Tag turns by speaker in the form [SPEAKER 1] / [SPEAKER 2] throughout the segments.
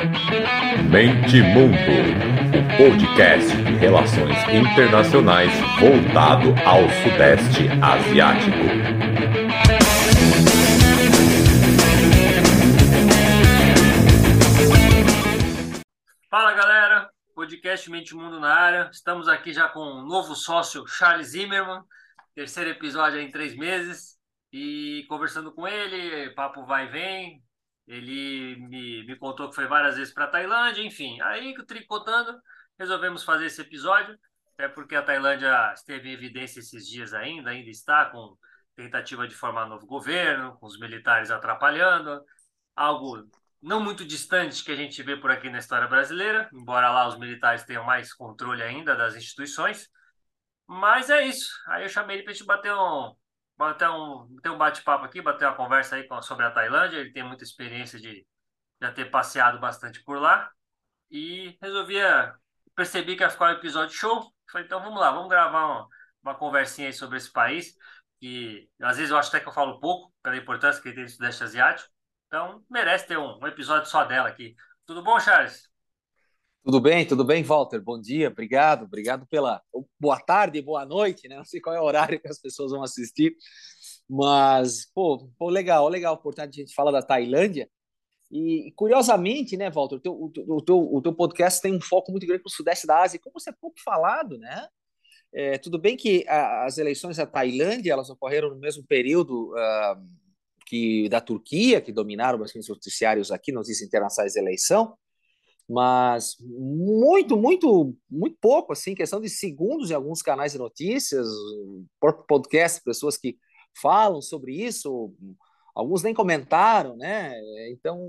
[SPEAKER 1] Mente Mundo, o podcast de relações internacionais voltado ao Sudeste Asiático.
[SPEAKER 2] Fala galera, podcast Mente Mundo na área. Estamos aqui já com um novo sócio, Charles Zimmermann. Terceiro episódio em três meses. E conversando com ele, papo vai e vem. Ele me, me contou que foi várias vezes para a Tailândia, enfim. Aí, tricotando, resolvemos fazer esse episódio. Até porque a Tailândia esteve em evidência esses dias ainda, ainda está com tentativa de formar novo governo, com os militares atrapalhando. Algo não muito distante que a gente vê por aqui na história brasileira, embora lá os militares tenham mais controle ainda das instituições. Mas é isso. Aí eu chamei ele para a gente bater um, bater um, ter um bate-papo aqui, bater uma conversa aí sobre a Tailândia. Ele tem muita experiência de já ter passeado bastante por lá. E resolvia, percebi que ia ficar um episódio show. Falei, então vamos lá, vamos gravar uma, uma conversinha aí sobre esse país. Que às vezes eu acho até que eu falo pouco, pela importância que ele tem no Sudeste Asiático. Então, merece ter um, um episódio só dela aqui. Tudo bom, Charles?
[SPEAKER 3] Tudo bem, tudo bem, Walter? Bom dia, obrigado, obrigado pela boa tarde, boa noite, né? Não sei qual é o horário que as pessoas vão assistir, mas, pô, pô legal, legal, importante a gente falar da Tailândia. E, curiosamente, né, Walter, o teu, o, teu, o teu podcast tem um foco muito grande para o Sudeste da Ásia, como você é pouco falado, né? É, tudo bem que a, as eleições da Tailândia elas ocorreram no mesmo período uh, que da Turquia, que dominaram os noticiários aqui, notícias internacionais de eleição, mas muito, muito, muito pouco, assim, questão de segundos em alguns canais de notícias, podcast, pessoas que falam sobre isso, alguns nem comentaram, né? Então,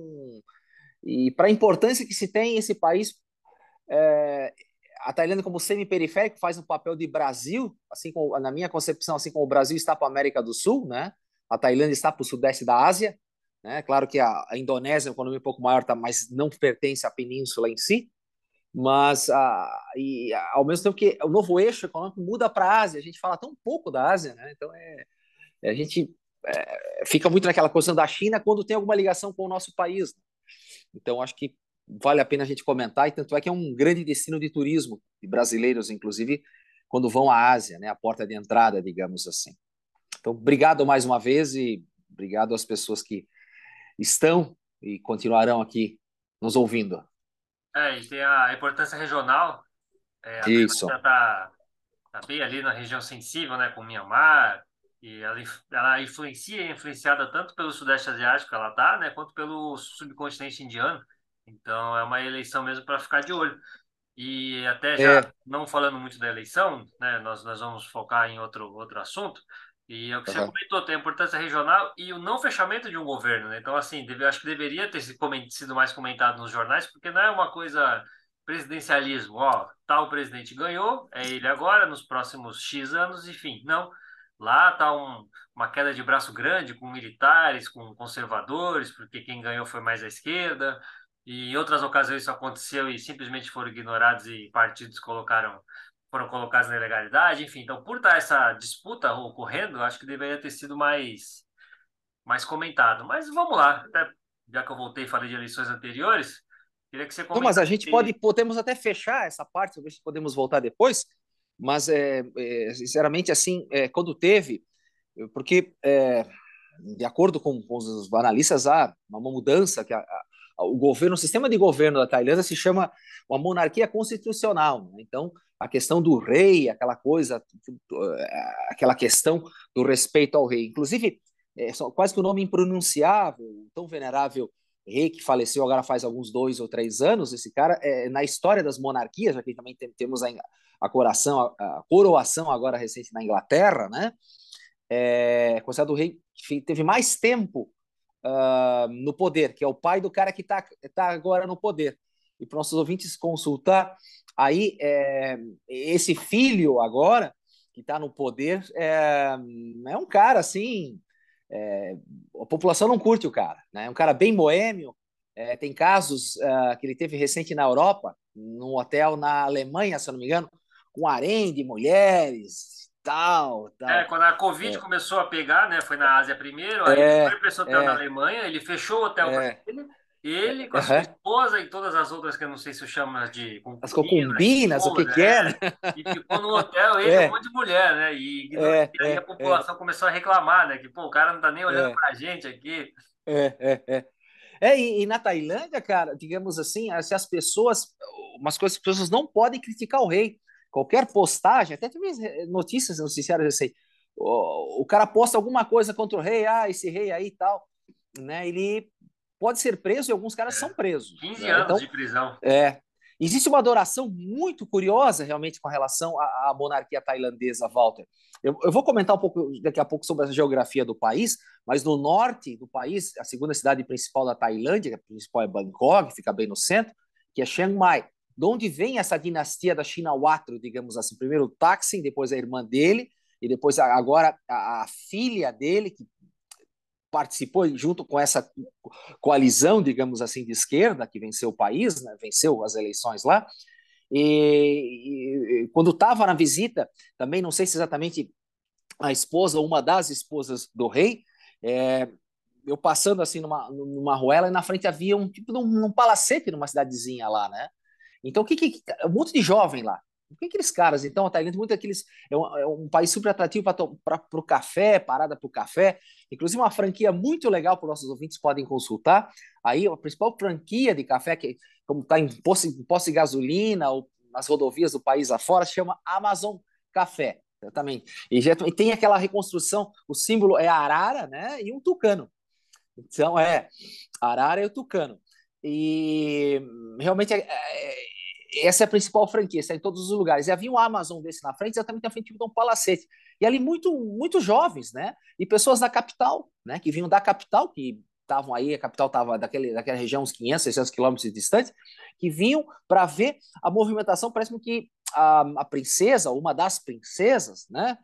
[SPEAKER 3] e para a importância que se tem esse país, é, a Tailândia como semi-periférico faz um papel de Brasil, assim como, na minha concepção, assim como o Brasil está para a América do Sul, né? a Tailândia está para o sudeste da Ásia, né? Claro que a, a Indonésia é uma economia um pouco maior, tá, mas não pertence à península em si. Mas a, e, ao mesmo tempo que o novo eixo econômico muda para a Ásia, a gente fala tão pouco da Ásia, né? Então é, é a gente é, fica muito naquela questão da China quando tem alguma ligação com o nosso país. Né? Então acho que vale a pena a gente comentar e tanto é que é um grande destino de turismo de brasileiros, inclusive quando vão à Ásia, né? A porta de entrada, digamos assim. Então, obrigado mais uma vez e obrigado às pessoas que estão e continuarão aqui nos ouvindo.
[SPEAKER 2] É, e tem a importância regional. É, a
[SPEAKER 3] Isso.
[SPEAKER 2] Está tá bem ali na região sensível, né, com Myanmar, e ela, ela influencia, é influenciada tanto pelo Sudeste Asiático ela está, né, quanto pelo subcontinente indiano. Então, é uma eleição mesmo para ficar de olho. E até já é. não falando muito da eleição, né, nós, nós vamos focar em outro, outro assunto, e é o que uhum. você comentou, tem a importância regional e o não fechamento de um governo, né? Então, assim, deve, acho que deveria ter sido mais comentado nos jornais, porque não é uma coisa presidencialismo, ó, tal presidente ganhou, é ele agora, nos próximos X anos, enfim, não. Lá está um, uma queda de braço grande com militares, com conservadores, porque quem ganhou foi mais à esquerda, e em outras ocasiões isso aconteceu e simplesmente foram ignorados e partidos colocaram foram colocados na ilegalidade, enfim. Então, por estar essa disputa ocorrendo, acho que deveria ter sido mais, mais comentado. Mas vamos lá, até, já que eu voltei e falei de eleições anteriores, queria que você
[SPEAKER 3] comentasse. A gente pode, podemos até fechar essa parte, se podemos voltar depois, mas, é, é sinceramente, assim, é, quando teve, porque, é, de acordo com, com, os analistas, há uma mudança que a, a, o governo, o sistema de governo da Tailândia se chama uma monarquia constitucional. Né? Então, a questão do rei, aquela coisa, aquela questão do respeito ao rei. Inclusive, é quase que o um nome impronunciável, tão venerável rei que faleceu agora faz alguns dois ou três anos, esse cara, é, na história das monarquias, aqui também tem, temos a, a, coração, a, a, coroação agora recente na Inglaterra, né? É considerado o rei que teve mais tempo uh, no poder, que é o pai do cara que está tá agora no poder. E para nossos ouvintes consultar, Aí, é, esse filho agora, que está no poder, é, é, um cara assim. É, a população não curte o cara, né? É um cara bem boêmio. É, tem casos uh, que ele teve recente na Europa, num hotel na Alemanha, se eu não me engano, com harém de mulheres, tal, tal.
[SPEAKER 2] É, quando a Covid é. começou a pegar, né? Foi na Ásia primeiro, aí é, ele foi para esse hotel é, na Alemanha, ele fechou o hotel é. para ele Ele com a sua esposa e todas as outras que eu não sei se eu chamo de
[SPEAKER 3] concubinas, as concubinas, o que
[SPEAKER 2] né?
[SPEAKER 3] que é, né?
[SPEAKER 2] E ficou no hotel ele é. um monte de mulher, né? E, é, e aí a é, população começou a reclamar, né? Que, pô, o cara não tá nem olhando pra gente aqui.
[SPEAKER 3] É, é, é. É, e, e, na Tailândia, cara, digamos assim, se as pessoas, umas coisas as pessoas não podem criticar o rei. Qualquer postagem, até teve notícias noticiárias assim, o, o cara posta alguma coisa contra o rei, ah, esse rei aí e tal, né? Ele pode ser preso e alguns caras é. são presos.
[SPEAKER 2] 15 né? anos então, de prisão.
[SPEAKER 3] É. Existe uma adoração muito curiosa realmente com relação à, à monarquia tailandesa, Walter. Eu, eu, vou comentar um pouco daqui a pouco sobre a geografia do país, mas no norte do país, a segunda cidade principal da Tailândia, a principal é Bangkok, fica bem no centro, que é Chiang Mai. De onde vem essa dinastia da Shinawatro, digamos assim? Primeiro o Thaksin, depois a irmã dele, e depois agora a, a filha dele, que participou junto com essa coalizão, digamos assim, de esquerda que venceu o país, né? venceu as eleições lá. E, e quando estava na visita, também não sei se exatamente a esposa uma das esposas do rei, é, eu passando assim numa, numa ruela e na frente havia um tipo de um, um palacete numa cidadezinha lá, né? Então, o que, que um monte de jovem lá. O que aqueles caras, então, a Tailândia, muito aqueles. É um, é um país super atrativo para o café, parada para o café. Inclusive, uma franquia muito legal para os nossos ouvintes podem consultar. Aí, a principal franquia de café, que como está em posto, em posto de gasolina ou nas rodovias do país afora, chama Amazon Café. Exatamente. E, já, e tem aquela reconstrução, o símbolo é a arara, né? E um tucano. Então, é, arara e o tucano. E realmente é, é essa é a principal franquia, está em todos os lugares. E havia um Amazon desse na frente, exatamente na frente de um palacete. E ali muito, muito jovens, né? E pessoas da capital, né? Que vinham da capital, que estavam aí, a capital estava daquele, daquela região uns 500, 600 quilômetros distante, que vinham para ver a movimentação. Parece que a, a princesa, uma das princesas, né?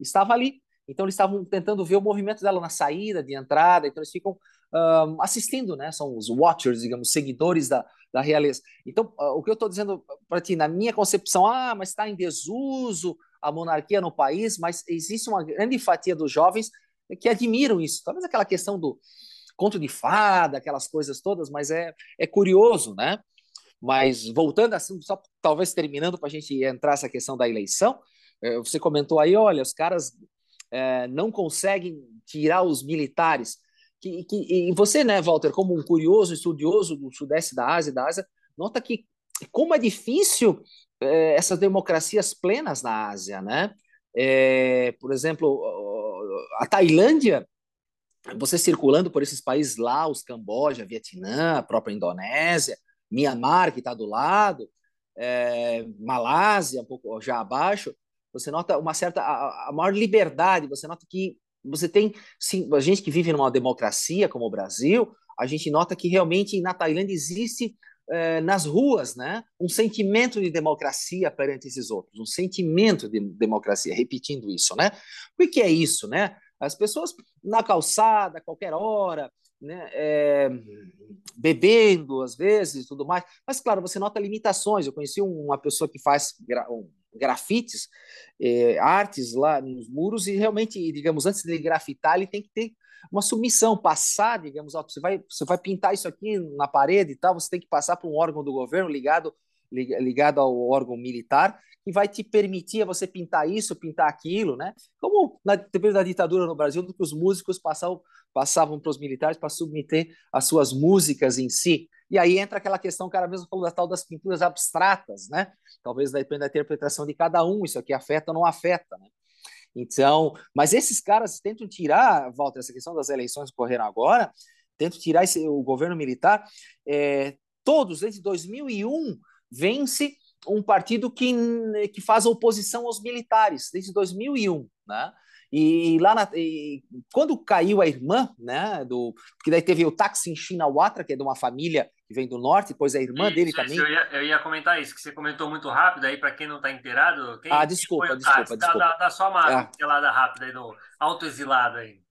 [SPEAKER 3] Estava ali. Então eles estavam tentando ver o movimento dela na saída, de entrada, então eles ficam um, assistindo, né? São os watchers, digamos, seguidores da, da realeza. Então, uh, o que eu estou dizendo para ti, na minha concepção, ah, mas está em desuso a monarquia no país, mas existe uma grande fatia dos jovens que admiram isso. Talvez aquela questão do conto de fada, aquelas coisas todas, mas é, é curioso, né? Mas voltando assim, só talvez terminando para a gente entrar essa questão da eleição, eh, você comentou aí, olha, os caras é, não conseguem tirar os militares que, que, e você, né, Walter, como um curioso estudioso do sudeste da Ásia, da Ásia, nota que como é difícil é, essas democracias plenas na Ásia, né? É, por exemplo, a Tailândia, você circulando por esses países lá, os Camboja, Vietnã, a própria Indonésia, Myanmar, que está do lado, é, Malásia, um pouco já abaixo, você nota uma certa a, a maior liberdade, você nota que você tem, sim, a gente que vive numa democracia como o Brasil, a gente nota que realmente na Tailândia existe eh, nas ruas, né, um sentimento de democracia perante esses outros, um sentimento de democracia, repetindo isso, né? O que é isso, né? As pessoas na calçada, a qualquer hora, né, é, bebendo às vezes, tudo mais. Mas claro, você nota limitações. Eu conheci uma pessoa que faz um, grafites, é, artes lá nos muros e realmente, digamos, antes de grafitar, ele tem que ter uma submissão, passar, digamos, ó, você vai, você vai pintar isso aqui na parede e tal, você tem que passar por um órgão do governo ligado ligado ao órgão militar que vai te permitir você pintar isso, pintar aquilo, né? Como na depois da ditadura no Brasil, que os músicos passavam passavam para os militares para submeter as suas músicas em si. E aí entra aquela questão, o cara mesmo falou da tal das pinturas abstratas, né? Talvez dependa da interpretação de cada um, isso aqui afeta ou não afeta, né? Então, mas esses caras tentam tirar, Walter, essa questão das eleições que ocorreram agora, tentam tirar esse, o governo militar, é, todos, desde 2001, vence um partido que, que faz oposição aos militares, desde 2001, né? E lá na, e quando caiu a irmã, né, do que daí teve o Taksin Shinawatra, que é de uma família que vem do norte, depois a irmã
[SPEAKER 2] isso,
[SPEAKER 3] dele
[SPEAKER 2] isso,
[SPEAKER 3] também.
[SPEAKER 2] Eu ia, eu ia, comentar isso, que você comentou muito rápido aí, para quem não está inteirado. Quem,
[SPEAKER 3] ah, desculpa, quem desculpa, desculpa.
[SPEAKER 2] Da, da sua marca, é. rápida aí, do autoexilado aí.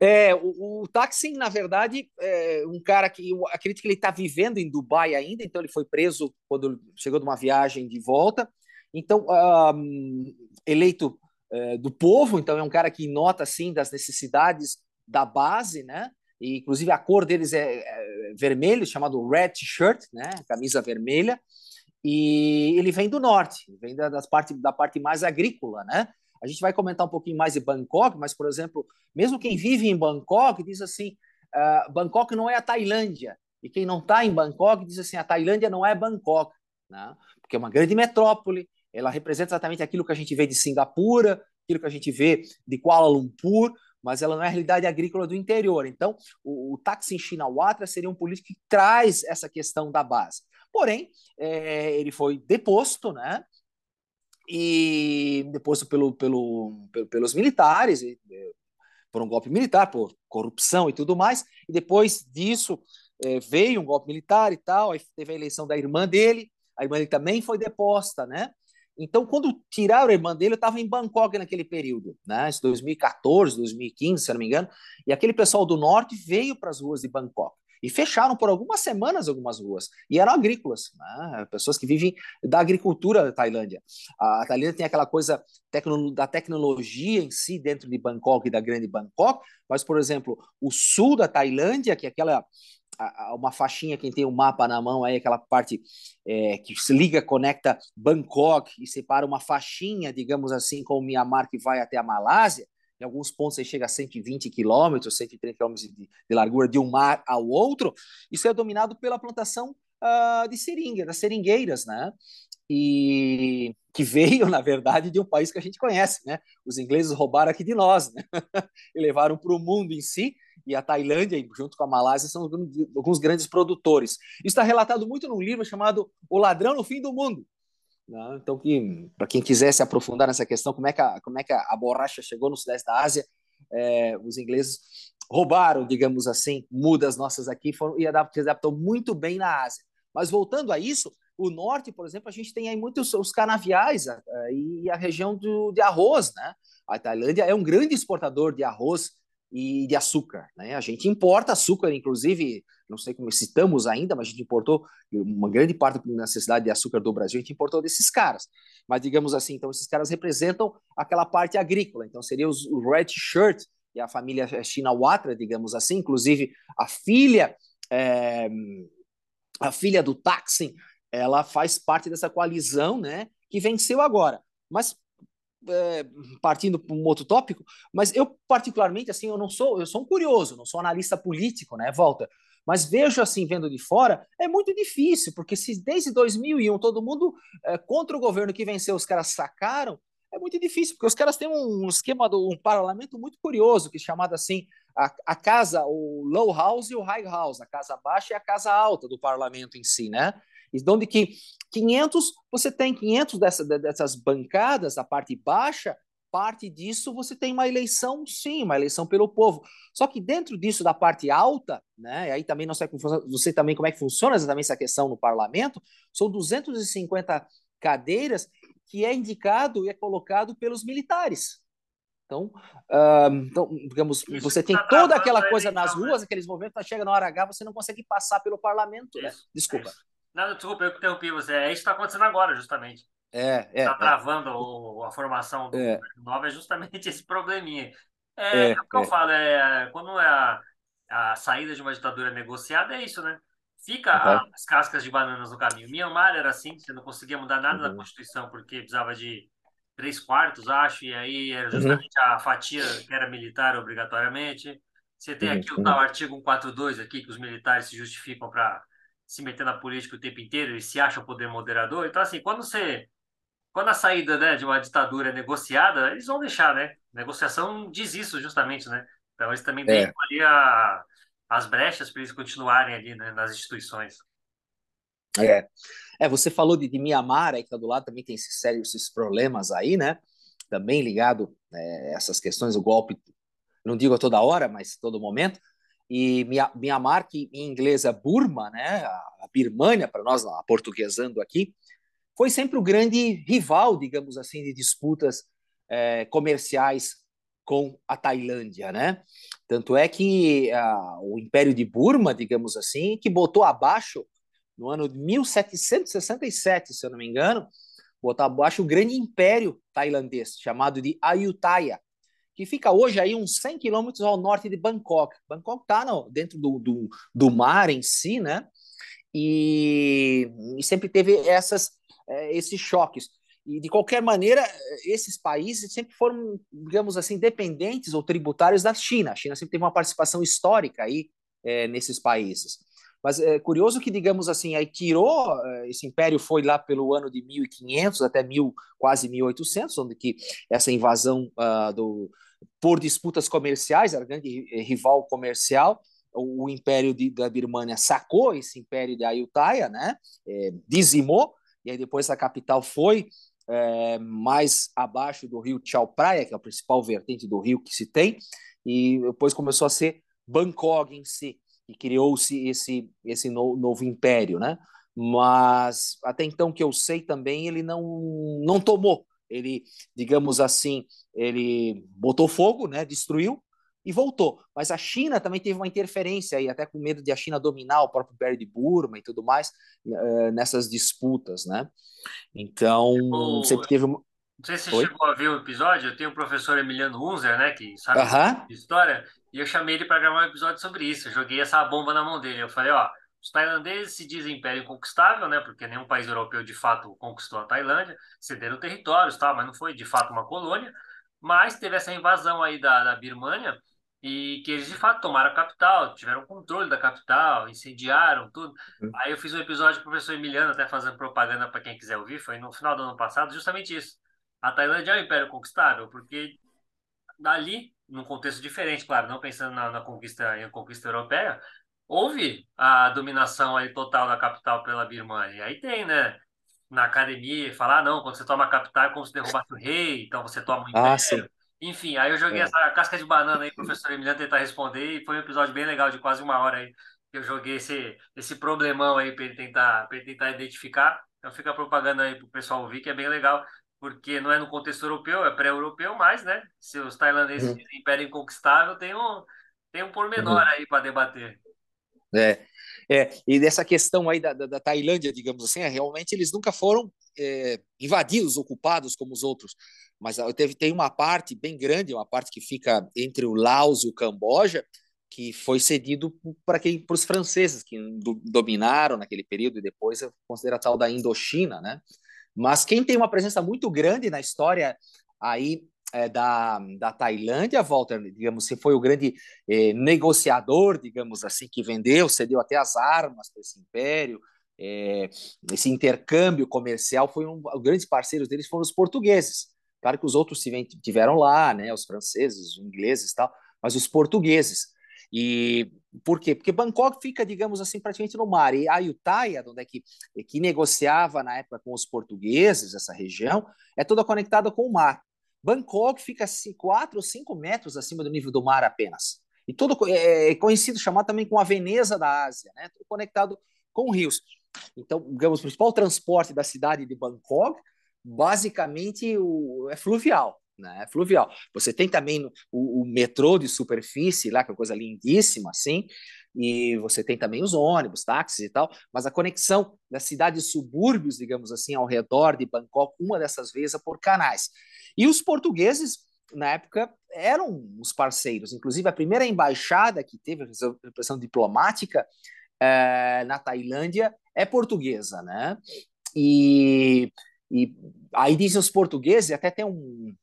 [SPEAKER 3] É, o, o na verdade, é um cara que eu acredito que ele está vivendo em Dubai ainda, então ele foi preso quando chegou de uma viagem de volta. Então, um, eleito é, do povo, então é um cara que nota assim das necessidades da base, né? e inclusive a cor deles é, é vermelho, chamado red shirt, né, camisa vermelha, e ele vem do norte, vem da, das parte, da parte mais agrícola, né? A gente vai comentar um pouquinho mais de Bangkok, mas, por exemplo, mesmo quem vive em Bangkok diz assim, uh, Bangkok não é a Tailândia, e quem não está em Bangkok diz assim, a Tailândia não é Bangkok, né? porque é uma grande metrópole, ela representa exatamente aquilo que a gente vê de Singapura, aquilo que a gente vê de Kuala Lumpur, mas ela não é a realidade agrícola do interior. Então, o, o Thaksin Shinawatra seria um político que traz essa questão da base. Porém, é, ele foi deposto, né? E deposto pelo, pelo, pelo, pelos militares, e, é, por um golpe militar, por corrupção e tudo mais. E depois disso é, veio um golpe militar e tal. Aí teve a eleição da irmã dele. A irmã dele também foi deposta, né? Então, quando tiraram a irmã dele, eu estava em Bangkok naquele período, né? 2014, 2015, se não me engano. E aquele pessoal do norte veio para as ruas de Bangkok e fecharam por algumas semanas algumas ruas. E eram agrícolas, né? pessoas que vivem da agricultura da Tailândia. A Tailândia tem aquela coisa tecno, da tecnologia em si dentro de Bangkok e da grande Bangkok, mas, por exemplo, o sul da Tailândia, que é aquela uma faixinha, quem tem o um mapa na mão aí, aquela parte é, que se liga, conecta Bangkok e separa uma faixinha, digamos assim, com o Myanmar que vai até a Malásia, em alguns pontos aí chega a 120 quilômetros, 130 quilômetros de, de, largura de um mar ao outro, isso é dominado pela plantação uh, de seringa, das seringueiras, né? E que veio, na verdade, de um país que a gente conhece, né? Os ingleses roubaram aqui de nós, né? e levaram para o mundo em si, e a Tailândia, junto com a Malásia, são alguns grandes produtores. Isso está relatado muito num livro chamado O Ladrão no Fim do Mundo. Né? Então, que, para quem quiser se aprofundar nessa questão, como é que a, como é que a, borracha chegou no sudeste da Ásia, é, os ingleses roubaram, digamos assim, mudas nossas aqui foram, e adaptou muito bem na Ásia. Mas voltando a isso, o norte, por exemplo, a gente tem aí muitos os canaviais a, e a região do, de arroz, né? A Tailândia é um grande exportador de arroz e de açúcar. Né? A gente importa açúcar, inclusive, não sei como citamos ainda, mas a gente importou uma grande parte da necessidade de açúcar do Brasil, a gente importou desses caras. Mas digamos assim, então esses caras representam aquela parte agrícola, então seria os, Red Shirt e a família Shinawatra, digamos assim, inclusive a filha é, a filha do Taksin, ela faz parte dessa coalizão, né, que venceu agora. Mas é, partindo para um outro tópico, mas eu particularmente assim, eu não sou, eu sou um curioso, não sou analista político, né, volta. Mas vejo assim, vendo de fora, é muito difícil, porque se desde 2001 todo mundo é, contra o governo que venceu, os caras sacaram, é muito difícil, porque os caras têm um esquema, do, um parlamento muito curioso, que é chamado assim, a, a casa, o low house e o high house, a casa baixa e a casa alta do parlamento em si, né? E onde que 500, você tem 500 dessa, dessas bancadas, a parte baixa, parte disso você tem uma eleição, sim, uma eleição pelo povo. Só que dentro disso, da parte alta, né, e aí também não sei, não sei também como é que funciona exatamente essa questão no parlamento, são 250 cadeiras que é indicado e é colocado pelos militares. Então, uh, então digamos, Isso você tem tá toda aquela coisa nas né? ruas, né? aqueles movimentos, chega na hora H, você não consegue passar pelo parlamento, né? Desculpa. É
[SPEAKER 2] não, desculpa, eu interrompi você. É isso que está acontecendo agora, justamente.
[SPEAKER 3] É, é.
[SPEAKER 2] Está travando é. O, a formação do é. nova é justamente esse probleminha. É, é, é o que eu falo, é, quando é a, a saída de uma ditadura negociada, é isso, né? Fica uhum. as cascas de bananas no caminho. Myanmar era assim, você não conseguia mudar nada uhum. da Constituição, porque precisava de três quartos, acho, e aí era uhum. justamente uhum. a fatia que era militar obrigatoriamente. Você tem aqui o tal artigo 142 aqui, que os militares se justificam para se meter na política o tempo inteiro e se acha o poder moderador. Então, assim, quando você. Quando a saída né, de uma ditadura é negociada, eles vão deixar, né? negociação diz isso justamente, né? Então, eles também é. ali a, as brechas para eles continuarem ali né, nas instituições.
[SPEAKER 3] É. é, você falou de, de Mianmar, aí que tá do lado também tem esses sérios esses problemas aí, né? Também ligado é, essas questões, o golpe, não digo a toda hora, mas todo momento e Myanmar, que em inglês é Burma, né, a Birmânia, para nós, a portuguesando aqui, foi sempre o grande rival, digamos assim, de disputas é, comerciais com a Tailândia, né? Tanto é que a, o Império de Burma, digamos assim, que botou abaixo no ano de 1767, se eu não me engano, botou abaixo o grande império tailandês chamado de Ayutthaya, que fica hoje aí uns 100 quilômetros ao norte de Bangkok. Bangkok está dentro do, do, do, mar em si, né? E, e sempre teve essas, é, esses choques. E, de qualquer maneira, esses países sempre foram, digamos assim, dependentes ou tributários da China. A China sempre teve uma participação histórica aí é, nesses países. Mas é curioso que, digamos assim, aí tirou, é, esse império foi lá pelo ano de 1500 até mil, quase 1800, onde que essa invasão uh, do, por disputas comerciais, era grande rival comercial, o, o império de, da Birmânia sacou esse império de Ayutthaya, né, é, dizimou, e aí depois a capital foi é, mais abaixo do rio Chao Praia, que é a principal vertente do rio que se tem, e depois começou a ser Bangkok em si e criou-se esse esse no, novo império, né? Mas até então que eu sei também ele não não tomou, ele digamos assim ele botou fogo, né? Destruiu e voltou. Mas a China também teve uma interferência aí, até com medo de a China dominar o próprio Império de Burma e tudo mais uh, nessas disputas, né? Então
[SPEAKER 2] o...
[SPEAKER 3] sempre teve
[SPEAKER 2] uma... Não sei se você Oi? chegou a ver o episódio, eu tenho o professor Emiliano Unzer, né, que sabe
[SPEAKER 3] uh -huh.
[SPEAKER 2] de história, e eu chamei ele para gravar um episódio sobre isso. Eu joguei essa bomba na mão dele. Eu falei, ó, os tailandeses se dizem império inconquistável, né? Porque nenhum país europeu de fato conquistou a Tailândia, cederam territórios, tal, mas não foi de fato uma colônia. Mas teve essa invasão aí da, da Birmania e que eles de fato tomaram a capital, tiveram controle da capital, incendiaram tudo. Uhum. Aí eu fiz um episódio com o professor Emiliano, até fazendo propaganda para quem quiser ouvir, foi no final do ano passado, justamente isso. A Tailândia é um império conquistável, porque dali num contexto diferente, claro, não pensando na, na conquista em conquista europeia, houve a dominação aí total da capital pela Birmania. E aí tem, né? Na academia, falar, ah, não, quando você toma a capital é como se derrubasse o rei, então você toma o um império. Ah, sim. Enfim, aí eu joguei é. essa casca de banana aí, professor Emiliano tentar responder, e foi um episódio bem legal, de quase uma hora aí, que eu joguei esse, esse problemão aí para ele tentar, ele tentar identificar. Então fica a propaganda aí para o pessoal ouvir, que é bem legal porque não é no contexto europeu, é pré-europeu, mas, né? Se os tailandeses uhum. dizem império inconquistável, tem um, tem um pormenor uhum. aí para debater.
[SPEAKER 3] É, é, e dessa questão aí da, da, da Tailândia, digamos assim, é, realmente eles nunca foram é, invadidos, ocupados como os outros, mas teve, tem uma parte bem grande, uma parte que fica entre o Laos e o Camboja, que foi cedido para quem para os franceses que do, dominaram naquele período e depois considera tal da Indochina, né? Mas quem tem uma presença muito grande na história aí é, da, da Tailândia, Walter, digamos, se foi o grande é, negociador, digamos assim, que vendeu, cedeu até as armas para esse império, é, esse intercâmbio comercial foi um, os grandes parceiros deles foram os portugueses. Claro que os outros tiveram lá, né, os franceses, os ingleses tal, mas os portugueses. E por quê? Porque Bangkok fica, digamos assim, praticamente no mar. E Ayutthaya, onde é que, que negociava na época com os portugueses, essa região, é toda conectada com o mar. Bangkok fica 4 ou 5 metros acima do nível do mar apenas. E todo é, é conhecido, chamado também com a Veneza da Ásia, né? Tudo conectado com rios. Então, digamos, o principal transporte da cidade de Bangkok, basicamente, o, é fluvial né? Fluvial. Você tem também o, o, metrô de superfície lá, que é uma coisa lindíssima, assim, e você tem também os ônibus, táxis e tal, mas a conexão das cidades subúrbios, digamos assim, ao redor de Bangkok, uma dessas vezes é por canais. E os portugueses, na época, eram os parceiros. Inclusive, a primeira embaixada que teve a repressão diplomática é, na Tailândia é portuguesa, né? E, e aí dizem os portugueses, até tem um,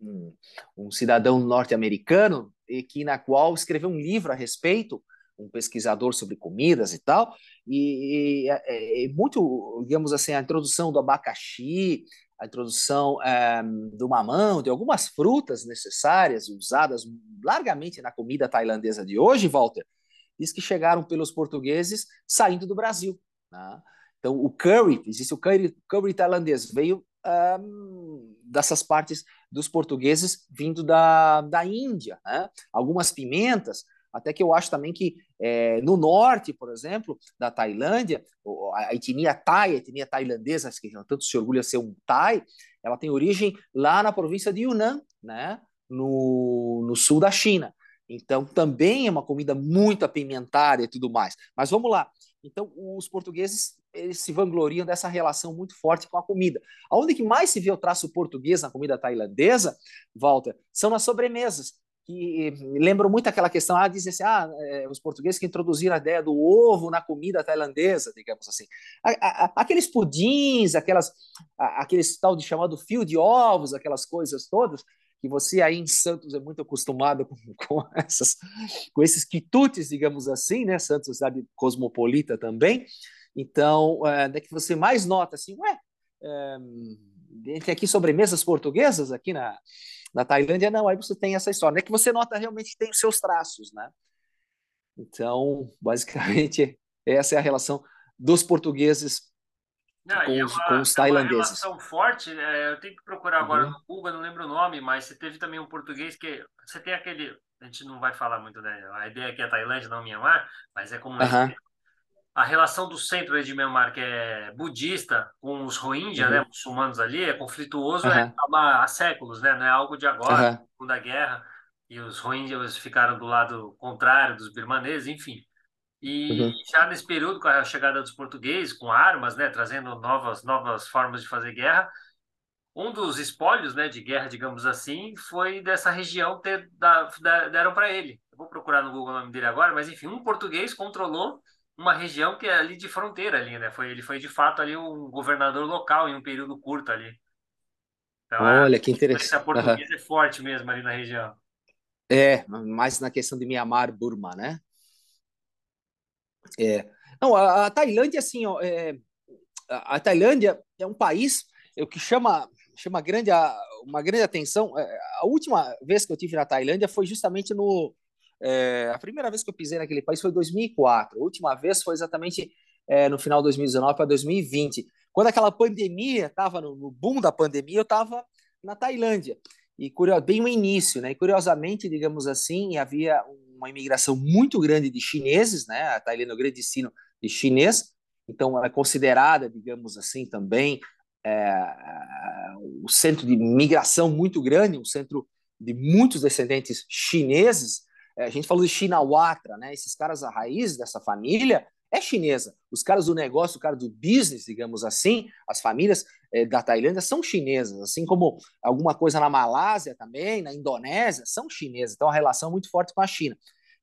[SPEAKER 3] um, um cidadão norte-americano que na qual escreveu um livro a respeito, um pesquisador sobre comidas e tal, e, e é, é muito, digamos assim, a introdução do abacaxi, a introdução é, do mamão, de algumas frutas necessárias usadas largamente na comida tailandesa de hoje, Walter, diz que chegaram pelos portugueses saindo do Brasil. Né? Então, o curry, existe o curry, curry tailandês, veio um, dessas partes dos portugueses vindo da, da Índia, né? algumas pimentas, até que eu acho também que é, no norte, por exemplo, da Tailândia, a etnia Thai, a etnia tailandesa, que tanto se orgulha de ser um Thai, ela tem origem lá na província de Yunnan, né? no, no sul da China. Então, também é uma comida muito apimentada e tudo mais. Mas vamos lá. Então, os portugueses eles se vangloriam dessa relação muito forte com a comida. Aonde que mais se vê o traço português na comida tailandesa, Walter, são nas sobremesas que lembram muito aquela questão, ah, dizem assim, ah, é, os portugueses que introduziram a ideia do ovo na comida tailandesa, digamos assim. A, a, aqueles pudins, aquelas, a, aqueles tal de chamado fio de ovos, aquelas coisas todas, que você aí em Santos é muito acostumado com, com, essas, com esses quitutes, digamos assim, né? Santos cidade cosmopolita também. Então, é, é que você mais nota assim, ué, é, tem aqui sobremesas portuguesas aqui na, na Tailândia, não, aí você tem essa história. É que você nota realmente que tem os seus traços, né? Então, basicamente, essa é a relação dos portugueses não, com, os, uma, com, os, tailandeses. É uma
[SPEAKER 2] relação forte, é, eu tenho que procurar agora uhum. no Google, não lembro o nome, mas você teve também um português que. Você tem aquele. A gente não vai falar muito, né? A ideia aqui é Tailândia, não Mianmar, mas é como uhum a relação do centro de Myanmar, que é budista, com os Rohingya, né, uhum. né, muçulmanos ali, é conflituoso uhum. é, há séculos, né? Não é algo de agora, uhum. segunda guerra, e os Rohingyas ficaram do lado contrário dos birmaneses, enfim. E uhum. já nesse período, com a chegada dos portugueses, com armas, né, trazendo novas, novas formas de fazer guerra, um dos espólios, né, de guerra, digamos assim, foi dessa região ter da, da, deram para ele. Eu vou procurar no Google o nome dele agora, mas enfim, um português controlou uma região que é ali de fronteira ali, né? Foi, ele foi de fato ali um governador local em um período curto ali.
[SPEAKER 3] Então, Olha, que interessante.
[SPEAKER 2] A portuguesa uhum. é forte mesmo ali na região.
[SPEAKER 3] É, mais na questão de Mianmar, Burma, né? É. Não, a, a Tailândia, assim, ó, é, a, a Tailândia é um país o que chama chama grande uma grande atenção. É, a última vez que eu tive na Tailândia foi justamente no é, a primeira vez que eu pisei naquele país foi em 2004. A última vez foi exatamente é, no final de 2019 para 2020. Quando aquela pandemia estava no, no, boom da pandemia, eu estava na Tailândia. E bem no início, né? E curiosamente, digamos assim, havia uma imigração muito grande de chineses, né? A Tailândia é um grande destino de chinês, então ela é considerada, digamos assim, também é, o centro de migração muito grande, um centro de muitos descendentes chineses a gente falou de Shinawatra, né? Esses caras, a raiz dessa família é chinesa. Os caras do negócio, o cara do business, digamos assim, as famílias é, da Tailândia são chinesas, assim como alguma coisa na Malásia também, na Indonésia, são chinesas. Então, a relação é muito forte com a China.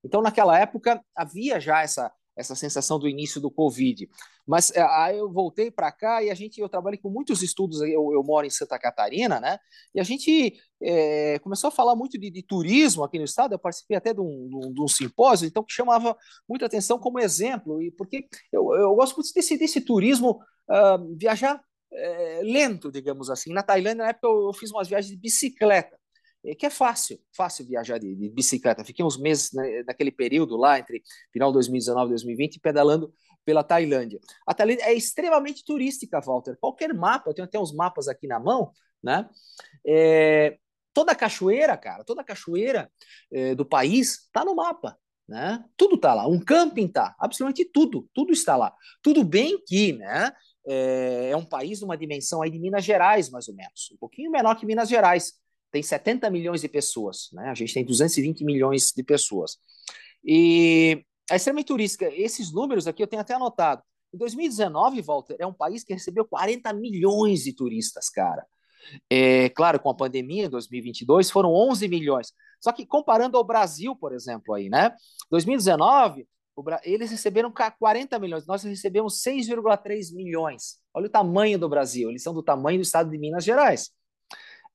[SPEAKER 3] Então, naquela época, havia já essa essa sensação do início do Covid. Mas é, aí eu voltei para cá e a gente, eu trabalhei com muitos estudos, eu, eu moro em Santa Catarina, né? E a gente é, começou a falar muito de, de, turismo aqui no estado. Eu participei até de um, de um, de um simpósio, então que chamava muita atenção como exemplo, e porque eu, eu gosto muito desse, desse turismo uh, viajar é, lento, digamos assim. Na Tailândia, na época, eu, eu fiz umas viagens de bicicleta. É que é fácil, fácil viajar de, de bicicleta. Fiquei uns meses né, naquele período lá, entre final de 2019 e 2020, pedalando pela Tailândia. A Tailândia é extremamente turística, Walter. Qualquer mapa, eu tenho até uns mapas aqui na mão, né? É, toda cachoeira, cara, toda cachoeira é, do país está no mapa. Né? Tudo está lá, um camping está, absolutamente tudo, tudo está lá. Tudo bem que, né? É, é um país de uma dimensão aí de Minas Gerais, mais ou menos, um pouquinho menor que Minas Gerais, tem 70 milhões de pessoas, né? A gente tem 220 milhões de pessoas. E a extremamente turística, esses números aqui eu tenho até anotado. Em 2019, Walter, é um país que recebeu 40 milhões de turistas, cara. É, claro, com a pandemia, em 2022, foram 11 milhões. Só que comparando ao Brasil, por exemplo, aí, né? 2019, eles receberam 40 milhões, nós recebemos 6,3 milhões. Olha o tamanho do Brasil, eles são do tamanho do estado de Minas Gerais.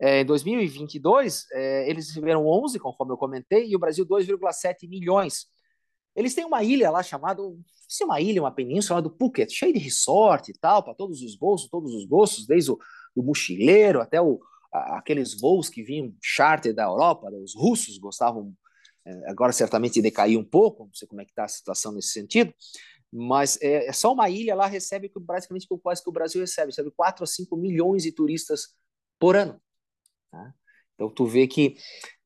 [SPEAKER 3] É, em 2022, é, eles receberam 11, conforme eu comentei, e o Brasil 2,7 milhões. Eles têm uma ilha lá chamada, se uma ilha, uma península do Phuket, cheia de resort e tal, para todos os bolsos, todos os gostos, desde o do mochileiro até o, aqueles voos que vinham charter da Europa, né, os russos gostavam, é, agora certamente decaiu um pouco, não sei como é que está a situação nesse sentido, mas é, é, só uma ilha lá recebe praticamente quase que o Brasil recebe, recebe 4 a 5 milhões de turistas por ano. Tá? Então tu vê que,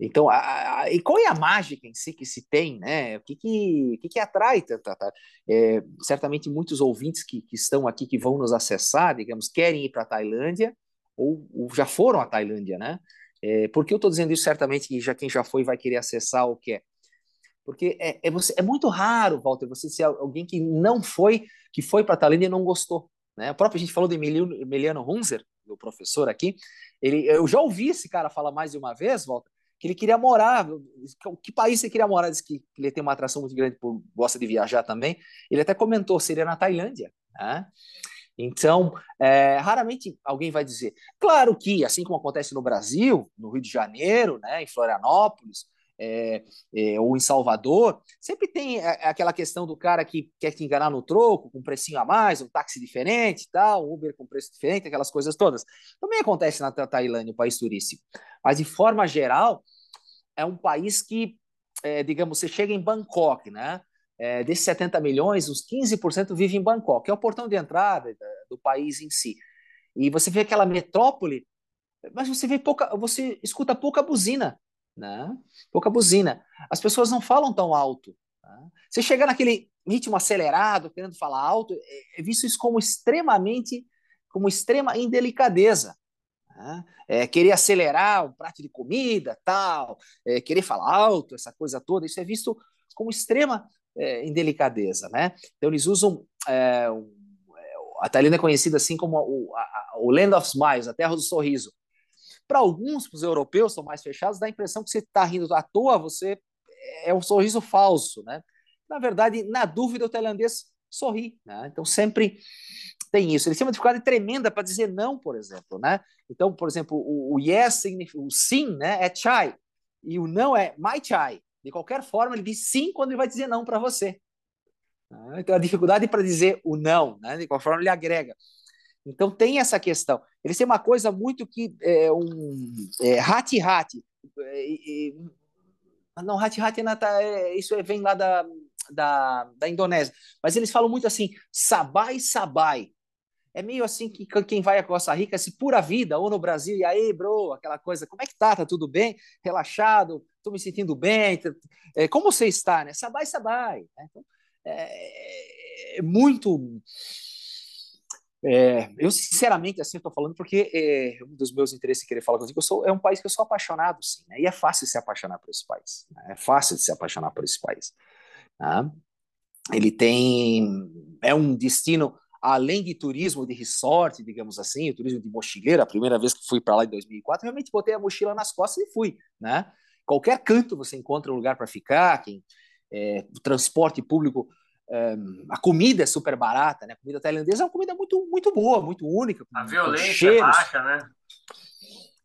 [SPEAKER 3] então, a, a, e qual é a mágica em si que se tem, né? O que que, que, que atrai tanto? Tá, tá? É, certamente muitos ouvintes que, que estão aqui que vão nos acessar, digamos, querem ir para a Tailândia ou, ou, já foram à Tailândia, né? É, por que eu estou dizendo isso? Certamente que já quem já foi vai querer acessar o que é. Porque é, é, você, é muito raro, Walter, você ser alguém que não foi, que foi para a Tailândia e não gostou. Né? A gente falou de Emiliano, Hunzer, o professor aqui. Ele, eu já ouvi esse cara falar mais de uma vez, Walter, que ele queria morar. Que país você queria morar? Diz que ele tem uma atração muito grande, por, gosta de viajar também. Ele até comentou, seria na Tailândia. Né? Então, é, raramente alguém vai dizer. Claro que, assim como acontece no Brasil, no Rio de Janeiro, né, em Florianópolis, é, é, ou em Salvador, sempre tem aquela questão do cara que quer te enganar no troco, com um precinho a mais, um táxi diferente, tal, Uber com preço diferente, aquelas coisas todas. Também acontece na Tailândia, um país turístico. Mas, de forma geral, é um país que, é, digamos, você chega em Bangkok, né? É, desses 70 milhões, os 15% vivem em Bangkok, que é o portão de entrada do país em si. E você vê aquela metrópole, mas você vê pouca, você escuta pouca buzina, né? Pouca buzina. As pessoas não falam tão alto. Né? Você chega naquele ritmo acelerado, querendo falar alto, é, é visto isso como extremamente, como extrema indelicadeza. Né? É, querer acelerar um prato de comida, tal, é, querer falar alto, essa coisa toda, isso é visto como extrema é, indelicadeza, né? Então eles usam é, a Tailândia é conhecida assim como o, a, o Land of Smiles, a Terra do Sorriso. Para alguns, para os europeus, são mais fechados, dá a impressão que você está rindo à toa, você é um sorriso falso, né? Na verdade, na dúvida, o tailandês sorri, né? Então sempre tem isso. Eles têm uma dificuldade tremenda para dizer não, por exemplo, né? Então, por exemplo, o, o yes o sim, né? É chai e o não é my chai. De qualquer forma, ele diz sim quando ele vai dizer não para você. Né? Então, a dificuldade para dizer o não, né? de qualquer forma, ele agrega. Então, tem essa questão. Eles têm uma coisa muito que é um é, hati-hati. É, é, não, hati-hati é, isso vem lá da, da, da Indonésia. Mas eles falam muito assim, sabai, sabai. É meio assim que quem vai a Costa Rica, se pura vida, ou no Brasil, e aí, bro, aquela coisa, como é que tá? Tá tudo bem? Relaxado? Tô me sentindo bem? É, como você está, né? Sabai, sabai. Né? Então, é, é muito. É, eu, sinceramente, assim, estou falando porque é, um dos meus interesses em querer falar contigo, eu sou, é um país que eu sou apaixonado, sim, né? e é fácil se apaixonar por esse país. Né? É fácil de se apaixonar por esse país. Né? Ele tem. É um destino, além de turismo de resort, digamos assim, o turismo de mochileiro, a primeira vez que fui para lá em 2004, realmente botei a mochila nas costas e fui. Né? Qualquer canto você encontra um lugar para ficar, quem é, o transporte público, a comida é super barata, né? A comida tailandesa é uma comida muito, muito boa, muito única.
[SPEAKER 2] A violência é baixa, né?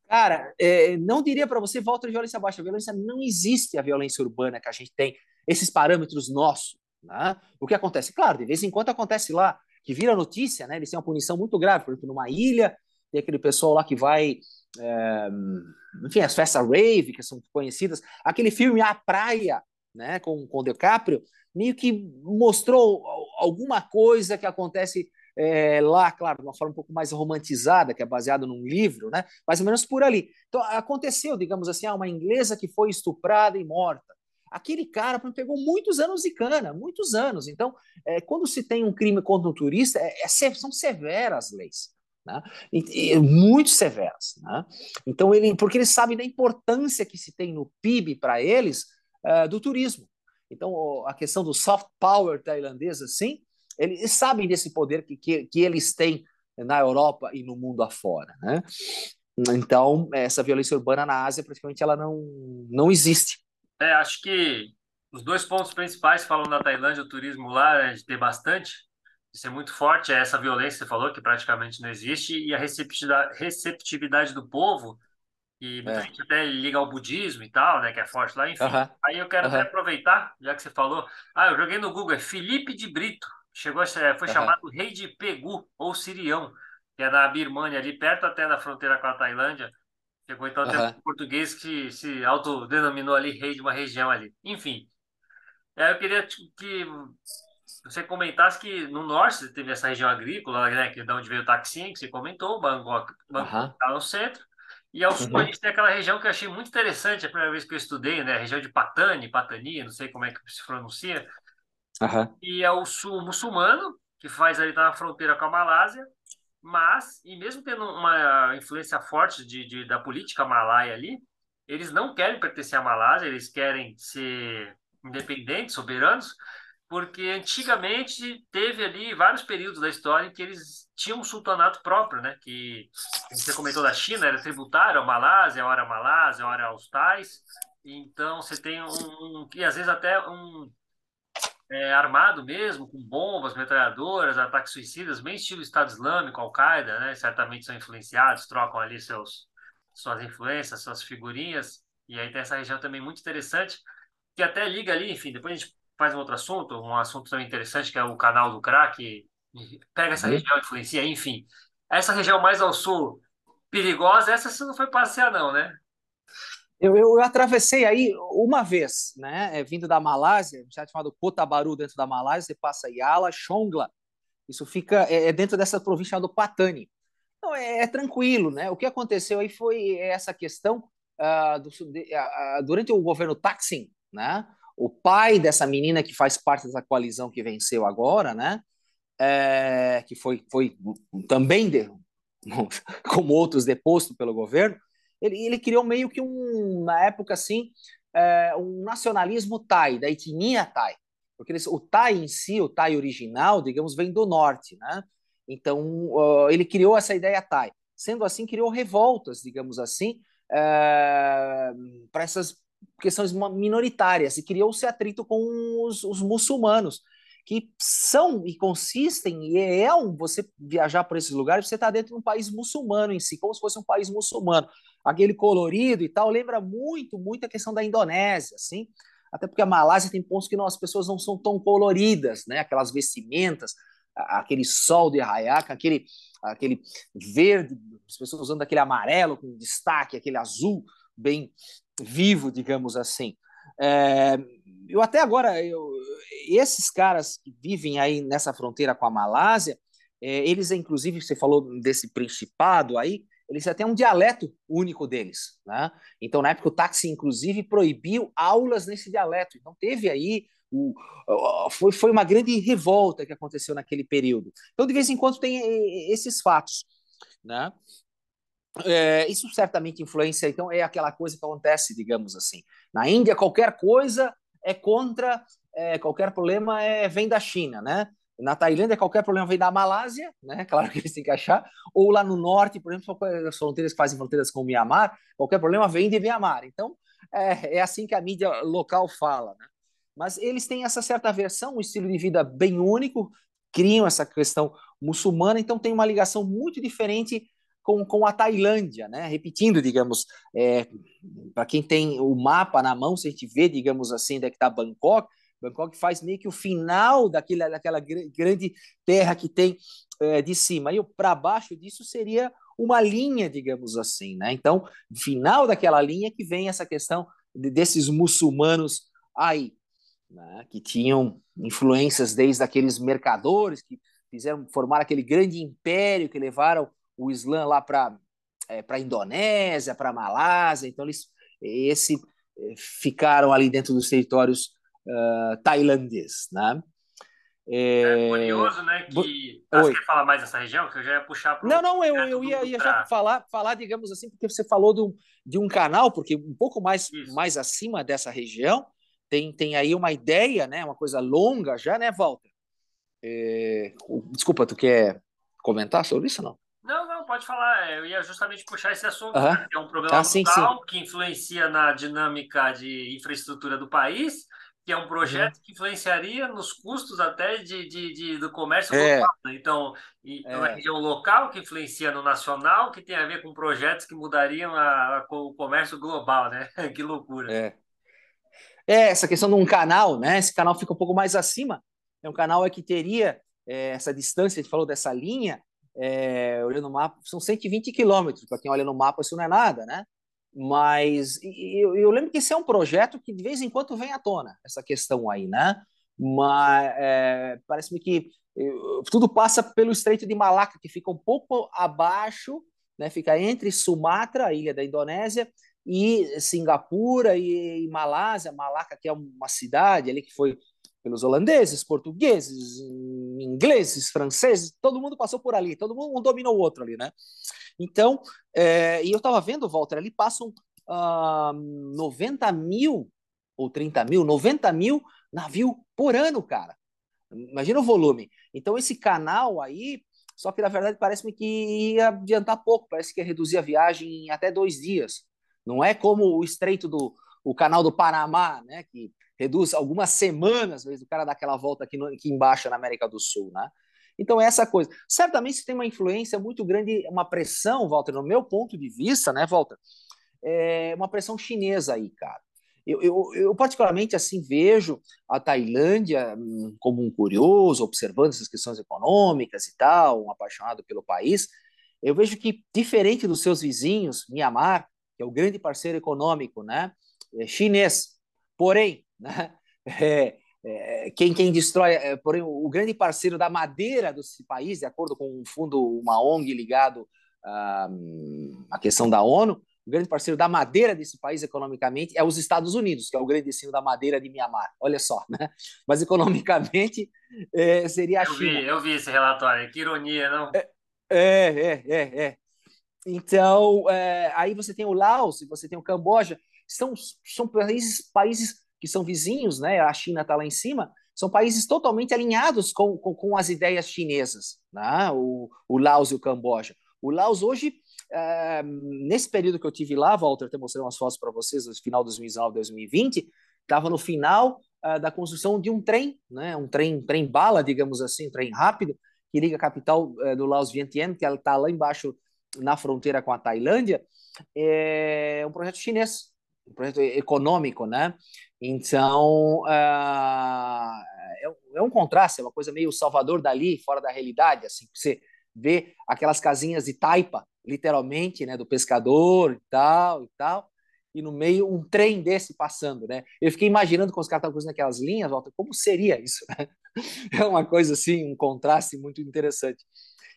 [SPEAKER 3] Cara, é, não diria para você volta de violência baixa. A violência não existe a violência urbana que a gente tem, esses parâmetros nossos. Né? O que acontece? Claro, de vez em quando acontece lá, que vira notícia, né? Eles têm uma punição muito grave, por exemplo, numa ilha, tem aquele pessoal lá que vai. É, enfim, as festas rave, que são conhecidas. Aquele filme A Praia, né, com, com o DiCaprio, meio que mostrou alguma coisa que acontece é, lá, claro, de uma forma um pouco mais romantizada, que é baseada num livro, né? mais ou menos por ali. Então, aconteceu, digamos assim, uma inglesa que foi estuprada e morta. Aquele cara pegou muitos anos de cana, muitos anos. Então, é, quando se tem um crime contra um turista, é, é são severas leis. Né? E, e, muito severas. Né? Então, ele, porque eles sabem da importância que se tem no PIB para eles uh, do turismo. Então, a questão do soft power tailandês, assim, eles sabem desse poder que, que, que eles têm na Europa e no mundo afora. Né? Então, essa violência urbana na Ásia, praticamente, ela não, não existe.
[SPEAKER 2] É, acho que os dois pontos principais falando da Tailândia, o turismo lá, é de ter bastante, de ser muito forte, é essa violência que você falou, que praticamente não existe, e a receptividade do povo, e muita é. gente até liga ao budismo e tal, né? Que é forte lá, enfim. Uh -huh. Aí eu quero uh -huh. aproveitar, já que você falou. Ah, eu joguei no Google, é Felipe de Brito. Chegou, foi uh -huh. chamado Rei de Pegu, ou Sirião, que é na Birmânia, ali perto até da fronteira com a Tailândia. Chegou então até um português que se autodenominou ali rei de uma região ali. Enfim. É, eu queria que você comentasse que no norte teve essa região agrícola, né? Que é de onde veio o Taksim, que você comentou, Bangkok, Bangkok está no centro. E ao sul uhum. a gente tem aquela região que eu achei muito interessante a primeira vez que eu estudei, né? A região de Patani, Patani, não sei como é que se pronuncia. Uhum. E é o sul muçulmano, que faz ali tá na fronteira com a Malásia, mas, e mesmo tendo uma influência forte de, de, da política malaia ali, eles não querem pertencer à Malásia, eles querem ser independentes, soberanos, porque antigamente teve ali vários períodos da história em que eles tinham um sultanato próprio, né? Que você comentou da China, era tributário, a Malásia, hora Malásia, hora aos Tais. Então você tem um, um e às vezes até um é, armado mesmo, com bombas, metralhadoras, ataques suicidas, bem estilo Estado Islâmico, Al-Qaeda, né? Certamente são influenciados, trocam ali seus, suas influências, suas figurinhas. E aí tem essa região também muito interessante, que até liga ali, enfim, depois a gente faz um outro assunto, um assunto também interessante, que é o canal do crack, pega essa uhum. região, influencia, enfim. Essa região mais ao sul, perigosa, essa você não foi passear não, né?
[SPEAKER 3] Eu, eu, eu, atravessei aí uma vez, né? É, vindo da Malásia, um cidade chamado Kotabaru, dentro da Malásia, você passa Yala, Chongla. Isso fica é, é dentro dessa província do Patani. Então, é, é, tranquilo, né? O que aconteceu aí foi essa questão uh, do, uh, durante o governo Taksin, né? O pai dessa menina que faz parte dessa coalizão que venceu agora, né? É, que foi, foi também, de, como outros, deposto pelo governo ele, ele criou meio que um, na época assim, é, um nacionalismo Thai, da etnia Thai. Porque eles, o Thai em si, o Thai original, digamos, vem do norte, né? Então, uh, ele criou essa ideia Thai. Sendo assim, criou revoltas, digamos assim, é, para essas questões minoritárias e criou-se atrito com os, os muçulmanos que são e consistem, e é um, você viajar por esses lugares, você está dentro de um país muçulmano em si, como se fosse um país muçulmano. Aquele colorido e tal, lembra muito, muito a questão da Indonésia, assim, até porque a Malásia tem pontos que não, as pessoas não são tão coloridas, né? Aquelas vestimentas, aquele sol de raiaca, aquele, aquele verde, as pessoas usando aquele amarelo com destaque, aquele azul bem vivo, digamos assim. É, eu até agora, eu, esses caras que vivem aí nessa fronteira com a Malásia, é, eles, inclusive, você falou desse principado aí, eles têm um dialeto único deles, né? Então, na época, o táxi, inclusive, proibiu aulas nesse dialeto. Então, teve aí o, foi, foi uma grande revolta que aconteceu naquele período. Então, de vez em quando, tem esses fatos, né? É, isso certamente influencia, então, é aquela coisa que acontece, digamos assim. Na Índia, qualquer coisa é contra, é, qualquer problema é, vem da China, né? Na Tailândia, qualquer problema vem da Malásia, né? Claro que eles têm que achar. Ou lá no norte, por exemplo, as fronteiras que fazem fronteiras com o Mianmar, qualquer problema vem de Mianmar. Então, é, é assim que a mídia local fala, né? Mas eles têm essa certa versão, um estilo de vida bem único, criam essa questão muçulmana, então tem uma ligação muito diferente com, com a Tailândia, né? Repetindo, digamos, é, para quem tem o mapa na mão, se a gente vê, digamos assim, onde é que está Bangkok, Bangkok faz meio que o final daquele, daquela grande terra que tem é, de cima. E para baixo disso seria uma linha, digamos assim, né? Então, final daquela linha que vem essa questão de, desses muçulmanos aí, né? que tinham influências desde aqueles mercadores que fizeram formar aquele grande império que levaram o Islã lá para é, para Indonésia, para Malásia, então eles esse é, ficaram ali dentro dos territórios uh, tailandês, né?
[SPEAKER 2] É... é curioso, né? Que ah, você quer falar mais dessa região? Que eu já ia puxar
[SPEAKER 3] para Não, não, eu, eu ia, ia já falar, falar, digamos assim, porque você falou do, de um canal, porque um pouco mais, mais acima dessa região tem, tem aí uma ideia, né? Uma coisa longa já, né, Walter? É... Desculpa, tu quer comentar sobre isso não?
[SPEAKER 2] Não, não, pode falar. Eu ia justamente puxar esse assunto, uhum. é um problema ah, sim, sim. que influencia na dinâmica de infraestrutura do país, que é um projeto uhum. que influenciaria nos custos até de, de, de do comércio é. local. Né? Então, e, é. uma região local que influencia no nacional, que tem a ver com projetos que mudariam a, a, o comércio global, né? que loucura.
[SPEAKER 3] É. é, essa questão de um canal, né? Esse canal fica um pouco mais acima. É um canal é que teria é, essa distância, a gente falou dessa linha, é, olhando no mapa, são 120 quilômetros, para quem olha no mapa isso não é nada, né? Mas eu, eu, lembro que esse é um projeto que de vez em quando vem à tona, essa questão aí, né? Mas é, parece-me que eu, tudo passa pelo Estreito de Malaca, que fica um pouco abaixo, né? fica entre Sumatra, a ilha da Indonésia, e Singapura e, e Malásia. Malaca, que é uma cidade ali que foi pelos holandeses, portugueses, ingleses, franceses, todo mundo passou por ali, todo mundo um dominou o outro ali, né? Então, é, e eu estava vendo, Walter, ali passam uh, 90 mil ou 30 mil, 90 mil navios por ano, cara. Imagina o volume. Então, esse canal aí, só que na verdade parece-me que ia adiantar pouco, parece que ia reduzir a viagem em até dois dias. Não é como o estreito do o canal do Panamá, né, que reduz algumas semanas, às vezes o cara dá aquela volta aqui, no, aqui embaixo na América do Sul, né? Então, essa coisa. Certamente tem uma influência muito grande, uma pressão, Walter, no meu ponto de vista, né, Walter? É uma pressão chinesa aí, cara. Eu, eu, eu, particularmente assim vejo a Tailândia hum, como um curioso, observando essas questões econômicas e tal, um apaixonado pelo país. Eu vejo que, diferente dos seus vizinhos, Myanmar, que é o grande parceiro econômico né, é chinês, porém, né, é, é, quem, quem destrói, é, porém, o, grande parceiro da madeira desse país, de acordo com um fundo, uma ONG ligado à, à questão da ONU, o grande parceiro da madeira desse país economicamente é os Estados Unidos, que é o grande destino da madeira de Mianmar. Olha só, né? Mas economicamente é, seria a
[SPEAKER 2] eu
[SPEAKER 3] China.
[SPEAKER 2] Vi, eu vi esse relatório, que ironia, não?
[SPEAKER 3] É, é, é, é. é. Então, é, aí você tem o Laos, você tem o Camboja, são, são países, países que são vizinhos, né? A China está lá em cima, são países totalmente alinhados com, com, com as ideias chinesas, né? o, o Laos e o Camboja. O Laos hoje é, nesse período que eu tive lá, Walter, até mostrei umas fotos para vocês, no final de 2019, 2020, estava no final uh, da construção de um trem, né, um trem, trem bala, digamos assim, um trem rápido, que liga a capital uh, do Laos, Vientiane, que ela está lá embaixo na fronteira com a Tailândia, é um projeto chinês, um projeto econômico, né? Então, uh, é, é, um contraste, é uma coisa meio Salvador Dali, fora da realidade, assim, você vê aquelas casinhas de taipa, literalmente, né, do pescador e tal e tal, e no meio um trem desse passando, né? Eu fiquei imaginando com os caras cruzando aquelas linhas, Walter, como seria isso, né? É uma coisa assim, um contraste muito interessante.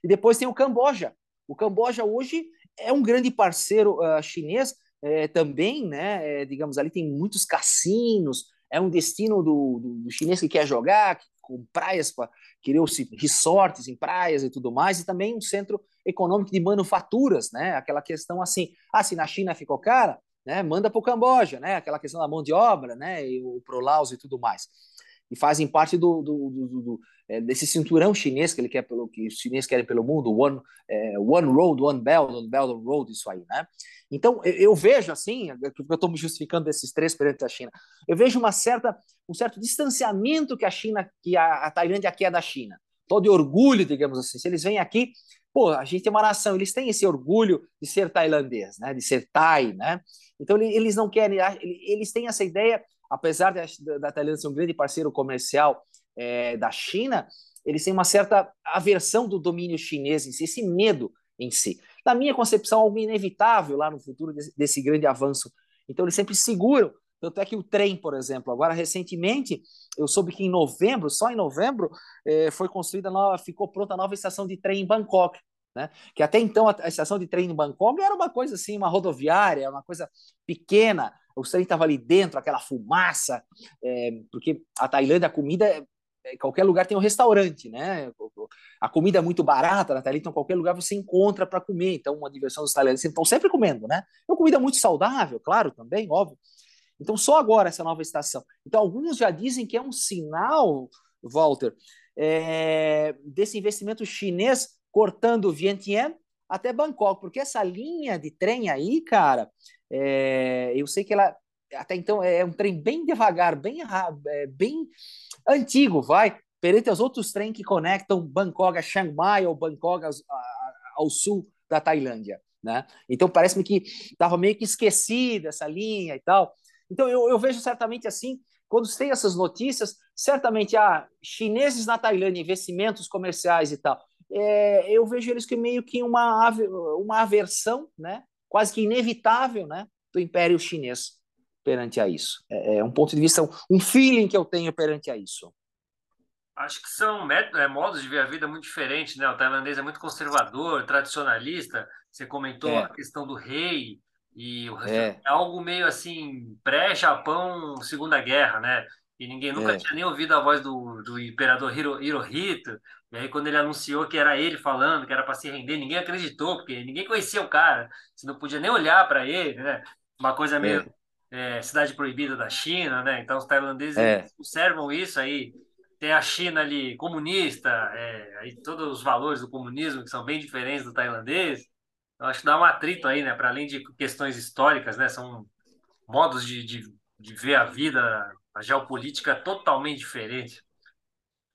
[SPEAKER 3] E depois tem o Camboja. O Camboja hoje é um grande parceiro uh, chinês é, também, né? É, digamos ali tem muitos cassinos, é um destino do, do, do chinês que quer jogar, com praias, criou-se resorts em praias e tudo mais, e também um centro econômico de manufaturas, né? Aquela questão assim, ah, se na China ficou cara, né? Manda para o Camboja, né? Aquela questão da mão de obra, né? E o pro Laos e tudo mais. E fazem parte do, do, do, do é, desse cinturão chinês que ele quer pelo que os chineses querem pelo mundo, one, é, one road, one belt, one belt, one road, isso aí, né? Então eu, eu vejo assim, eu estou me justificando desses três perante a China, eu vejo uma certa, um certo distanciamento que a China, que a, a Tailândia quer da China, todo de orgulho, digamos assim. Se eles vêm aqui, pô, a gente é uma nação, eles têm esse orgulho de ser tailandês, né? De ser Thai, né? Então eles não querem, eles têm essa ideia, apesar da, da Tailândia ser um grande parceiro comercial é, da China, eles têm uma certa aversão do domínio chinês em si, esse medo em si. Na minha concepção, algo inevitável lá no futuro desse, desse grande avanço. Então eles sempre seguram tanto é que o trem, por exemplo, agora recentemente, eu soube que em novembro, só em novembro, eh, foi construída nova, ficou pronta a nova estação de trem em Bangkok. Né? Que até então a, estação de trem em Bangkok era uma coisa assim, uma rodoviária, uma coisa pequena. O trem estava ali dentro, aquela fumaça, é, porque a Tailândia, a comida, é, qualquer lugar tem um restaurante, né? A comida é muito barata na Tailândia, então qualquer lugar você encontra para comer. Então, uma diversão dos tailandeses estão sempre comendo, né? É uma comida muito saudável, claro, também, óbvio. Então, só agora essa nova estação. Então, alguns já dizem que é um sinal, Walter, é, desse investimento chinês cortando Vientiane até Bangkok, porque essa linha de trem aí, cara, é, eu sei que ela até então é um trem bem devagar, bem, é, bem antigo, vai, perante os outros trens que conectam Bangkok a Chiang Mai ou Bangkok ao, ao sul da Tailândia, né? Então parece-me que estava meio que esquecida essa linha e tal. Então, eu, eu vejo certamente assim, quando tem essas notícias, certamente há ah, chineses na Tailândia, investimentos comerciais e tal. É, eu vejo eles que meio que uma, uma aversão, né, quase que inevitável, né, do Império Chinês perante a isso. É, é um ponto de vista, um feeling que eu tenho perante a isso.
[SPEAKER 2] Acho que são métodos, é, modos de ver a vida muito diferentes, né? O tailandês é muito conservador, tradicionalista. Você comentou é. a questão do rei, e é. é algo meio assim, pré-Japão, Segunda Guerra, né? E ninguém nunca é. tinha nem ouvido a voz do, do imperador Hiro, Hirohito. E aí, quando ele anunciou que era ele falando, que era para se render, ninguém acreditou, porque ninguém conhecia o cara. Você não podia nem olhar para ele, né? Uma coisa meio. É. é, cidade proibida da China, né? Então os tailandeses é. observam isso aí. Tem a China ali comunista, é, aí todos os valores do comunismo que são bem diferentes do tailandês. Eu acho que dá um atrito aí, né? Para além de questões históricas, né? São modos de, de, de ver a vida, a geopolítica totalmente diferente.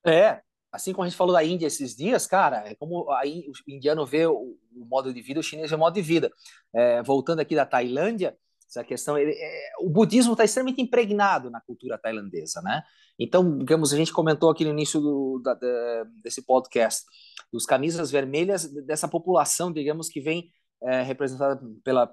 [SPEAKER 3] É, assim como a gente falou da Índia esses dias, cara, é como a, o indiano vê o, o, modo de vida, o chinês vê o modo de vida. É, voltando aqui da Tailândia, essa questão, ele, é, o budismo está extremamente impregnado na cultura tailandesa, né? Então, digamos, a gente comentou aqui no início do, da, da, desse podcast dos camisas vermelhas dessa população, digamos, que vem é, representada pela,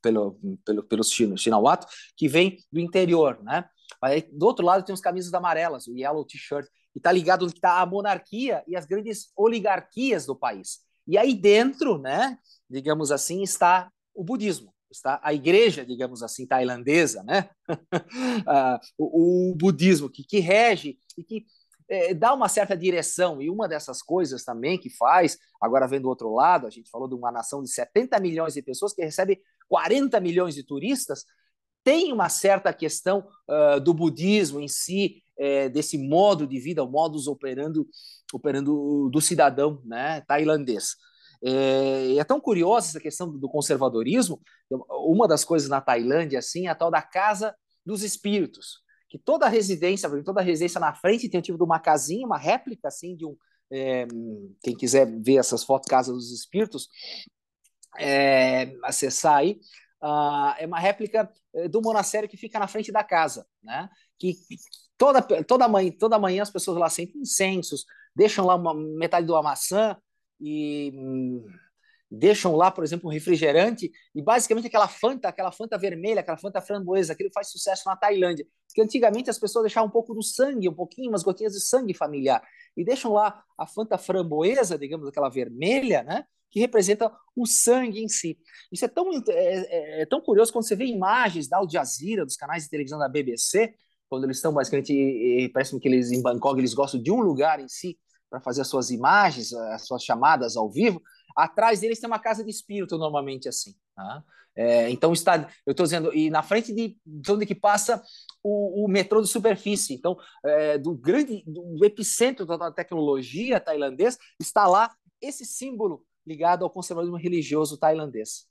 [SPEAKER 3] pelo, pelo, pelos Chinawat, que vem do interior, né? Aí, do outro lado tem os camisas amarelas, o yellow t-shirt, e está ligado onde está a monarquia e as grandes oligarquias do país. E aí dentro, né, digamos assim, está o budismo, está a igreja, digamos assim, tailandesa, né, uh, o, o, budismo que, que rege e que é, dá uma certa direção. E uma dessas coisas também que faz, agora vendo do outro lado, a gente falou de uma nação de 70 milhões de pessoas que recebe 40 milhões de turistas, tem uma certa questão uh, do budismo em si, é, desse modo de vida, o modus operando, operando do cidadão né, tailandês. É, é tão curiosa essa questão do conservadorismo. Uma das coisas na Tailândia assim, é a tal da casa dos espíritos, que toda residência, toda residência na frente tem o tipo de uma casinha, uma réplica assim de um. É, quem quiser ver essas fotos Casa dos Espíritos, é, acessar aí, uh, é uma réplica eh, do monastério que fica na frente da casa, né? Que toda, toda, manhã, toda manhã as pessoas lá sentem incensos, deixam lá uma, metade de uma maçã e hum, deixam lá, por exemplo, um refrigerante e basicamente aquela fanta, aquela fanta vermelha, aquela fanta framboesa, aquilo faz sucesso na Tailândia. Porque antigamente as pessoas deixavam um pouco do sangue, um pouquinho, umas gotinhas de sangue familiar e deixam lá a fanta framboesa, digamos, aquela vermelha, né? que representa o sangue em si. Isso é tão, é, é, é tão curioso quando você vê imagens da Al Jazeera, dos canais de televisão da BBC, quando eles estão basicamente, parece que eles em Bangkok, eles gostam de um lugar em si para fazer as suas imagens, as suas chamadas ao vivo, atrás deles tem uma casa de espírito, normalmente assim. Tá? É, então está, eu estou dizendo, e na frente de, de onde que passa o, o metrô de superfície, então é, do grande, do epicentro da tecnologia tailandês está lá esse símbolo ligado ao conservadorismo religioso tailandês.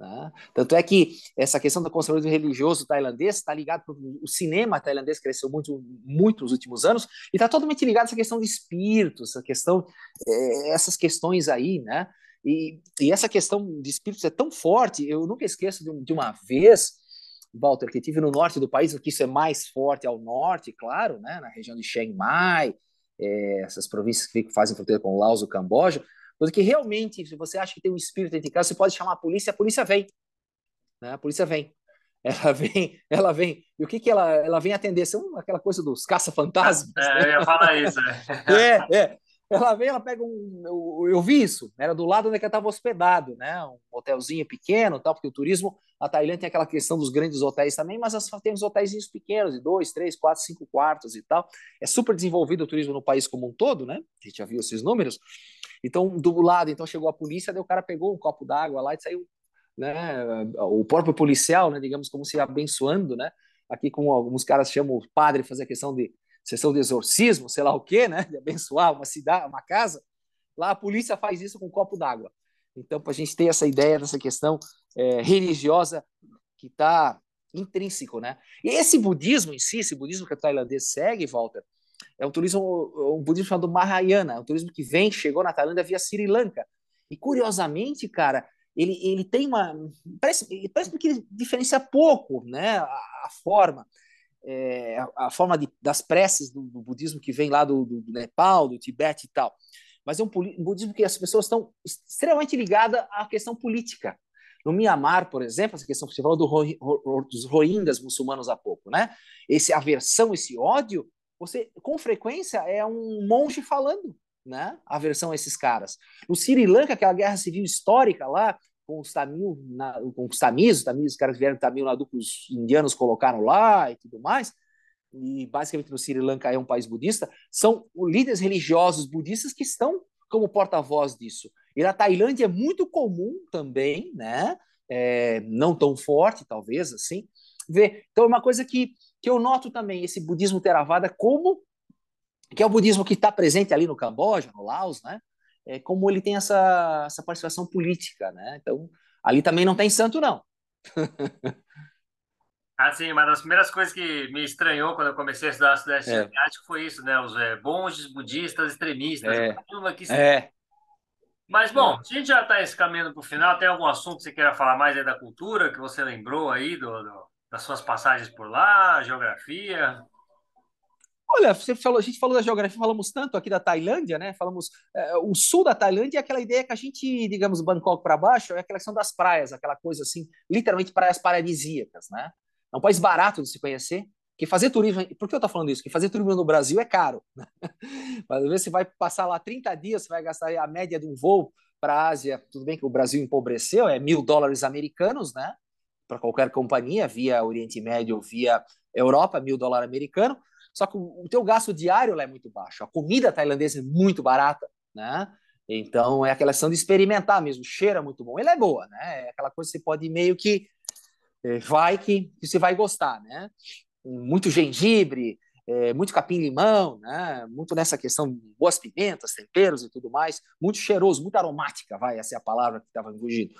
[SPEAKER 3] Tá? Tanto é que essa questão do conservadorismo religioso tailandês está ligado o cinema tailandês cresceu muito muito nos últimos anos e está totalmente ligado a essa questão de espíritos, essa questão é, essas questões aí, né? E, e, essa questão de espíritos é tão forte, eu nunca esqueço de, de uma vez, Walter, que tive no norte do país, que isso é mais forte ao norte, claro, né? Na região de Chiang Mai, é, essas províncias que fazem fronteira com Laos, o Camboja, porque realmente, se você acha que tem um espírito dentro de casa, você pode chamar a polícia, a polícia vem. Né? A polícia vem. Ela vem, ela vem. E o que que ela, ela vem atender? São aquela coisa dos caça-fantasmas.
[SPEAKER 2] É, né? eu ia falar isso.
[SPEAKER 3] É. é, é. Ela vem, ela pega um. Eu, eu vi isso, era do lado onde ela estava hospedado, né? Um hotelzinho pequeno, tal, porque o turismo, a Tailândia tem aquela questão dos grandes hotéis também, mas as, tem os hotéis pequenos, de dois, três, quatro, cinco quartos e tal. É super desenvolvido o turismo no país como um todo, né? A gente já viu esses números. Então, do lado, então chegou a polícia, daí o cara pegou um copo d'água lá e saiu, né? O próprio policial, né? Digamos como se abençoando, né? Aqui, como alguns caras chamam o padre fazer a questão de sessão de exorcismo, sei lá o quê, né? De abençoar uma cidade, uma casa. Lá a polícia faz isso com um copo d'água. Então, para a gente ter essa ideia dessa questão é, religiosa que está intrínseco, né? E esse budismo em si, esse budismo que o tailandês segue, Walter, é um turismo, um budismo chamado Mahayana, é um turismo que vem, chegou na Tailândia via Sri Lanka. E curiosamente, cara, ele, ele tem uma. Parece, parece que ele diferencia pouco né, a, a forma. É, a, forma de, das preces do, do, budismo que vem lá do, do, do, Nepal, do Tibete e tal. Mas é um, um budismo que as pessoas estão extremamente ligadas à questão política. No Mianmar, por exemplo, essa questão que você falou do, dos rohingyas muçulmanos há pouco, né? Esse aversão, esse ódio, você com frequência é um monge falando, né? A versão a esses caras. No Sri Lanka, aquela guerra civil histórica lá com os tamil, na, com os tamis, os tamis, os caras vieram do Tamil Nadu que os indianos colocaram lá e tudo mais. E basicamente no Sri Lanka é um país budista, são líderes religiosos budistas que estão como porta-voz disso. E na Tailândia é muito comum também, né? É, não tão forte, talvez, assim, ver. Então, é uma coisa que, que eu noto também, esse budismo Theravada, como que é o budismo que está presente ali no Camboja, no Laos, né? É, como ele tem essa, essa participação política, né? Então, ali também não tem santo, não.
[SPEAKER 2] Ah, sim, uma das primeiras coisas que me estranhou quando eu comecei a estudar Sudeste é. Asiático foi isso, né? Os é, monges budistas extremistas.
[SPEAKER 3] É. Que... é.
[SPEAKER 2] Mas, bom, é. a gente já está caminhando para o final. Tem algum assunto que você queira falar mais aí da cultura, que você lembrou aí do, do das suas passagens por lá, geografia?
[SPEAKER 3] Olha, você falou, a gente falou da geografia, falamos tanto aqui da Tailândia, né? Falamos é, o sul da Tailândia é aquela ideia que a gente, digamos, Bangkok para baixo, é aquela questão das praias, aquela coisa assim, literalmente praias paradisíacas, né? É um país barato de se conhecer. Que fazer turismo, por que eu estou falando isso? Que fazer turismo no Brasil é caro. Né? Às vezes você vai passar lá 30 dias, você vai gastar a média de um voo para a Ásia. Tudo bem que o Brasil empobreceu, é mil dólares americanos, né? Para qualquer companhia, via Oriente Médio, via Europa, mil dólares americano. Só que o, teu gasto diário lá é muito baixo. A comida tailandesa é muito barata, né? Então é aquela questão de experimentar mesmo. Cheira muito bom. Ele é boa, né? É aquela coisa que você pode meio que é, vai que, você vai gostar, né? Muito gengibre, é, muito capim-limão, né? Muito nessa questão boas pimentas, temperos e tudo mais. Muito cheiroso, muito aromática, vai, essa é a palavra que estava fugindo.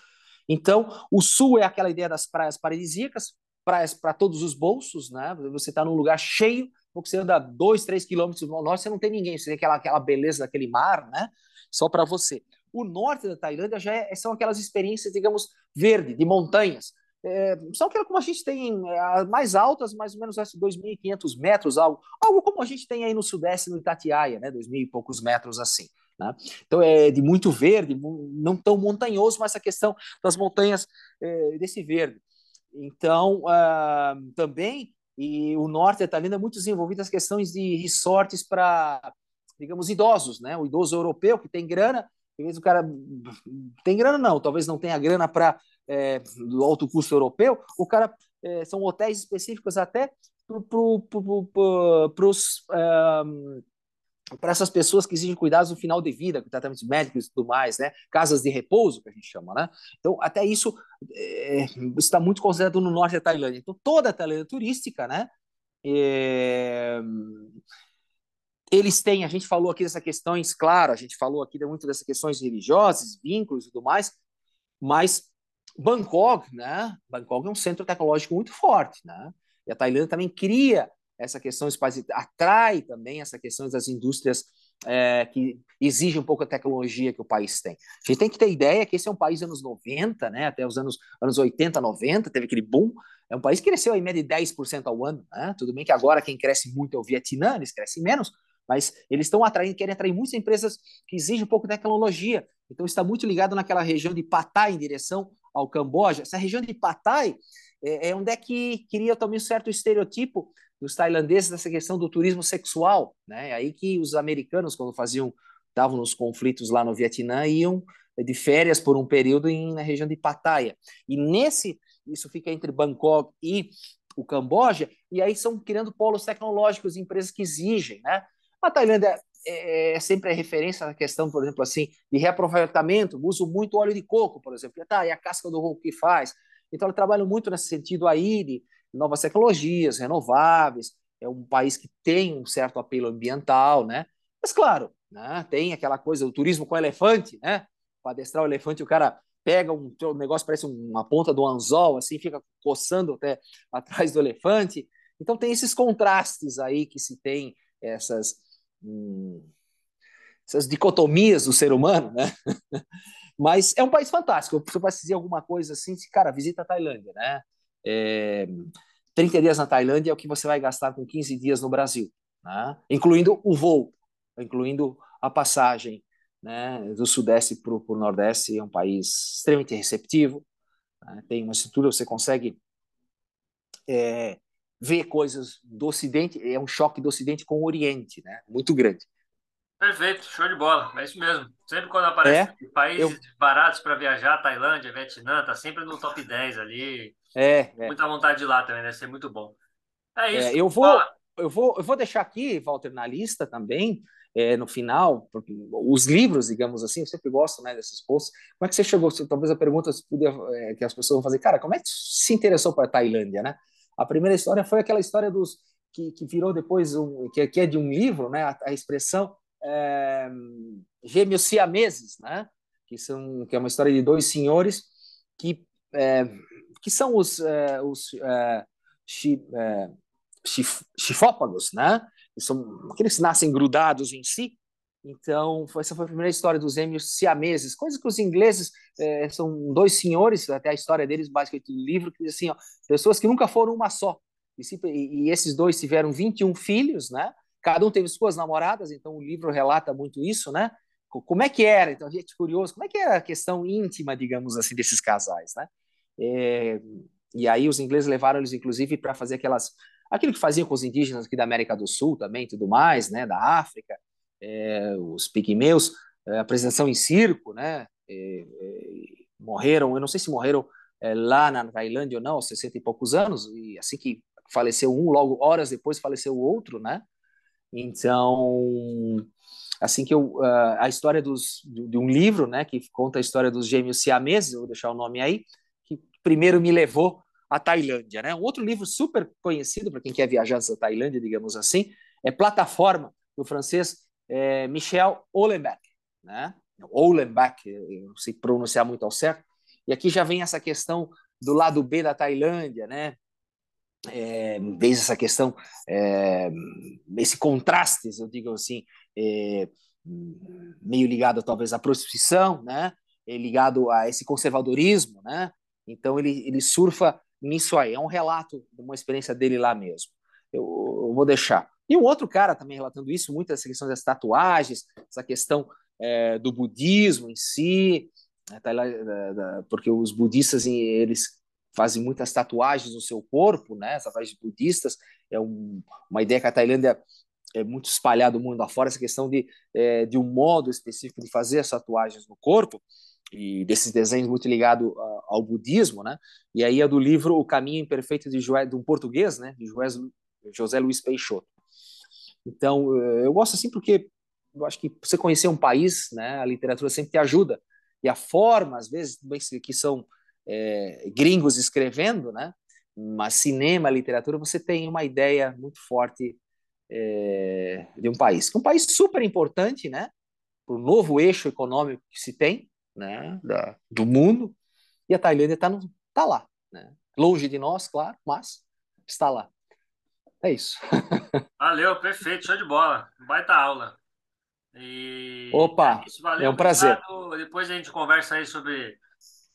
[SPEAKER 3] Então, o sul é aquela ideia das praias paradisíacas, praias para todos os bolsos, né? Você está num lugar cheio, você anda dois, três quilômetros do norte, você não tem ninguém, você tem aquela, aquela beleza daquele mar, né? Só para você. O norte da Tailândia já é, são aquelas experiências, digamos, verde, de montanhas é, são aquelas como a gente tem é, mais altas, mais ou menos 2.500 metros, algo, algo como a gente tem aí no sudeste, no Itatiaia, né, 2.000 e poucos metros assim. Né? Então é de muito verde, não tão montanhoso, mas a questão das montanhas é, desse verde. Então, uh, também, e o norte italiano é muito desenvolvido as questões de resorts para, digamos, idosos, né? O idoso europeu que tem grana, vezes o cara tem grana não, talvez não tenha grana para é, do alto custo europeu, o cara é, são hotéis específicos até para os para essas pessoas que exigem cuidados no final de vida, tratamentos médicos e tudo mais, né? Casas de repouso, que a gente chama, né? Então, até isso é, está muito considerado no norte da Tailândia. Então, toda a Tailândia turística, né? É, eles têm, a gente falou aqui dessas questões, claro, a gente falou aqui muito dessas questões religiosas, vínculos e tudo mais, mas Bangkok, né? Bangkok é um centro tecnológico muito forte, né? E a Tailândia também cria essa questão espacial, atrai também essa questão das indústrias é, que exigem um pouco a tecnologia que o país tem. A gente tem que ter ideia que esse é um país anos 90, né? Até os anos, anos 80, 90, teve aquele boom. É um país que cresceu em média de 10% ao ano, né? Tudo bem que agora quem cresce muito é o Vietnã, eles crescem menos, mas eles estão atraindo, querem atrair muitas empresas que exigem um pouco de tecnologia. Então está muito ligado naquela região de Pattaya em direção ao Camboja, essa região de Pattaya é, é onde é que cria também um certo estereotipo dos tailandeses dessa questão do turismo sexual, né? Aí que os americanos, quando faziam, estavam nos conflitos lá no Vietnã, iam de férias por um período em, na região de Pattaya. E nesse, isso fica entre Bangkok e o Camboja, e aí são criando polos tecnológicos, empresas que exigem, né? A Tailândia é, é sempre a referência na questão, por exemplo, assim, de reaproveitamento. Uso muito óleo de coco, por exemplo. Tá, e a casca do coco que faz. Então, eu trabalho muito nesse sentido aí de novas tecnologias, renováveis. É um país que tem um certo apelo ambiental, né? Mas, claro, né, tem aquela coisa do turismo com elefante, né? Para adestrar o elefante, o cara pega um, um negócio, parece uma ponta do anzol, assim, fica coçando até atrás do elefante. Então, tem esses contrastes aí que se tem, essas hum, essas dicotomias do ser humano, né? Mas é um país fantástico. Se eu posso dizer alguma coisa assim, cara, visita a Tailândia, né? É, 30 dias na Tailândia é o que você vai gastar com 15 dias no Brasil, né? incluindo o voo, incluindo a passagem né? do Sudeste para o Nordeste. É um país extremamente receptivo, né? tem uma estrutura, você consegue é, ver coisas do Ocidente, é um choque do Ocidente com o Oriente, né? Muito grande.
[SPEAKER 2] Perfeito, show de bola, é isso mesmo. Sempre quando aparece é, países eu... baratos para viajar, Tailândia, Vietnã, tá sempre no top 10 ali.
[SPEAKER 3] É, é.
[SPEAKER 2] Muita vontade de ir lá também, deve ser muito bom. É isso.
[SPEAKER 3] É, eu, vou, eu, vou, eu vou deixar aqui, Walter, na lista também, é, no final, os livros, digamos assim, eu sempre gosto né, desses posts. Como é que você chegou? Talvez a pergunta é, que as pessoas vão fazer, cara, como é que você se interessou para a Tailândia, né? A primeira história foi aquela história dos que, que virou depois um, que, que, é de um livro, né? A, a expressão é, gêmeos siameses, né? Que são que é uma história de dois senhores que é, que são os é, os é, chi, é, chif, chifópagos, né? São aqueles que nascem grudados em si então, essa foi a primeira história dos gêmeos siameses, coisa que os ingleses é, são dois senhores, até a história deles, basicamente, do livro, que diz assim, ó, pessoas que nunca foram uma só. E, se, e, esses dois tiveram 21 filhos, né? Cada um teve suas namoradas, então o livro relata muito isso, né? Como é que era? Então, a gente é curioso, como é que era a questão íntima, digamos assim, desses casais, né? É, e aí os ingleses levaram eles, inclusive, para fazer aquelas aquilo que faziam com os indígenas aqui da América do Sul também, tudo mais, né? Da África é, os pigmeus, é, apresentação em circo, né? É, é morreram, eu não sei se morreram é, lá na Tailândia ou não, aos 60 e poucos anos, e assim que faleceu um, logo horas depois faleceu o outro, né? Então, assim que eu, a história dos, de, um livro, né, que conta a história dos gêmeos siameses, vou deixar o nome aí, primeiro me levou à Tailândia, né? Um outro livro super conhecido para quem quer viajar nessa Tailândia, digamos assim, é Plataforma, do francês é, Michel Olenbeck, né? Olenbeck, eu não sei pronunciar muito ao certo. E aqui já vem essa questão do lado B da Tailândia, né? É, desde essa questão, é, esse contraste, eu digo assim, é, meio ligado talvez à prostituição, né? Ligado a esse conservadorismo, né? Então ele, ele surfa nisso aí. É um relato de uma experiência dele lá mesmo. Eu, eu vou deixar. E um outro cara também relatando isso, muito essa questão das tatuagens, essa questão é, do budismo em si, né, tá porque os budistas eles fazem muitas tatuagens no seu corpo, né? Tatuagens budistas é um, uma ideia que a Tailândia é muito espalhada no mundo afora, essa questão de, é, de um modo específico de fazer as tatuagens no corpo e desses desenhos muito ligado ao budismo, né? E aí é do livro O Caminho Imperfeito de, Joé, de um português, né? De José Luiz Peixoto. Então, eh, eu gosto assim porque eu acho que você conhecer um país, né, a literatura sempre te ajuda. E a forma, às vezes, que são é, gringos escrevendo, né, mas cinema, literatura, você tem uma ideia muito forte é, de um país. É um país super importante, né, para o novo eixo econômico que se tem, né, da, do mundo. E a Tailândia está tá lá, né, longe de nós, claro, mas está lá. É isso.
[SPEAKER 2] Valeu, perfeito, show de bola. Baita aula. E
[SPEAKER 3] Opa, é, isso, valeu, é um prazer.
[SPEAKER 2] Obrigado. Depois a gente conversa aí sobre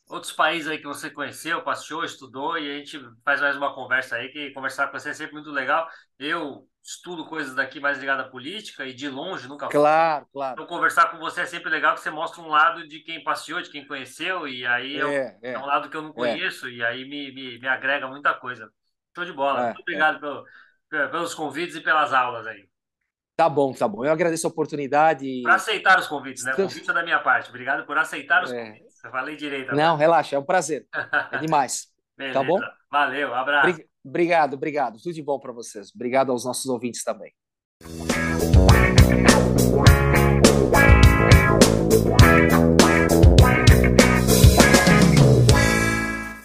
[SPEAKER 2] outros países aí que você conheceu, passeou, estudou, e a gente faz mais uma conversa aí, que conversar com você é sempre muito legal. Eu estudo coisas daqui mais ligadas à política e de longe nunca
[SPEAKER 3] Claro, fui. claro.
[SPEAKER 2] Então conversar com você é sempre legal, que você mostra um lado de quem passeou, de quem conheceu, e aí é, é, é um lado que eu não é. conheço, e aí me, me, me agrega muita coisa. Show de bola. É, muito obrigado pelo pelos convites e pelas aulas aí.
[SPEAKER 3] Tá bom, tá bom. Eu agradeço a oportunidade.
[SPEAKER 2] Por aceitar os convites, né? Convite é da minha parte. Obrigado por aceitar os é... convites. Eu falei direito.
[SPEAKER 3] Agora. Não, relaxa, é um prazer. É demais. tá bom?
[SPEAKER 2] Valeu, abraço.
[SPEAKER 3] Obrigado, obrigado. Tudo de bom para vocês. Obrigado aos nossos ouvintes também.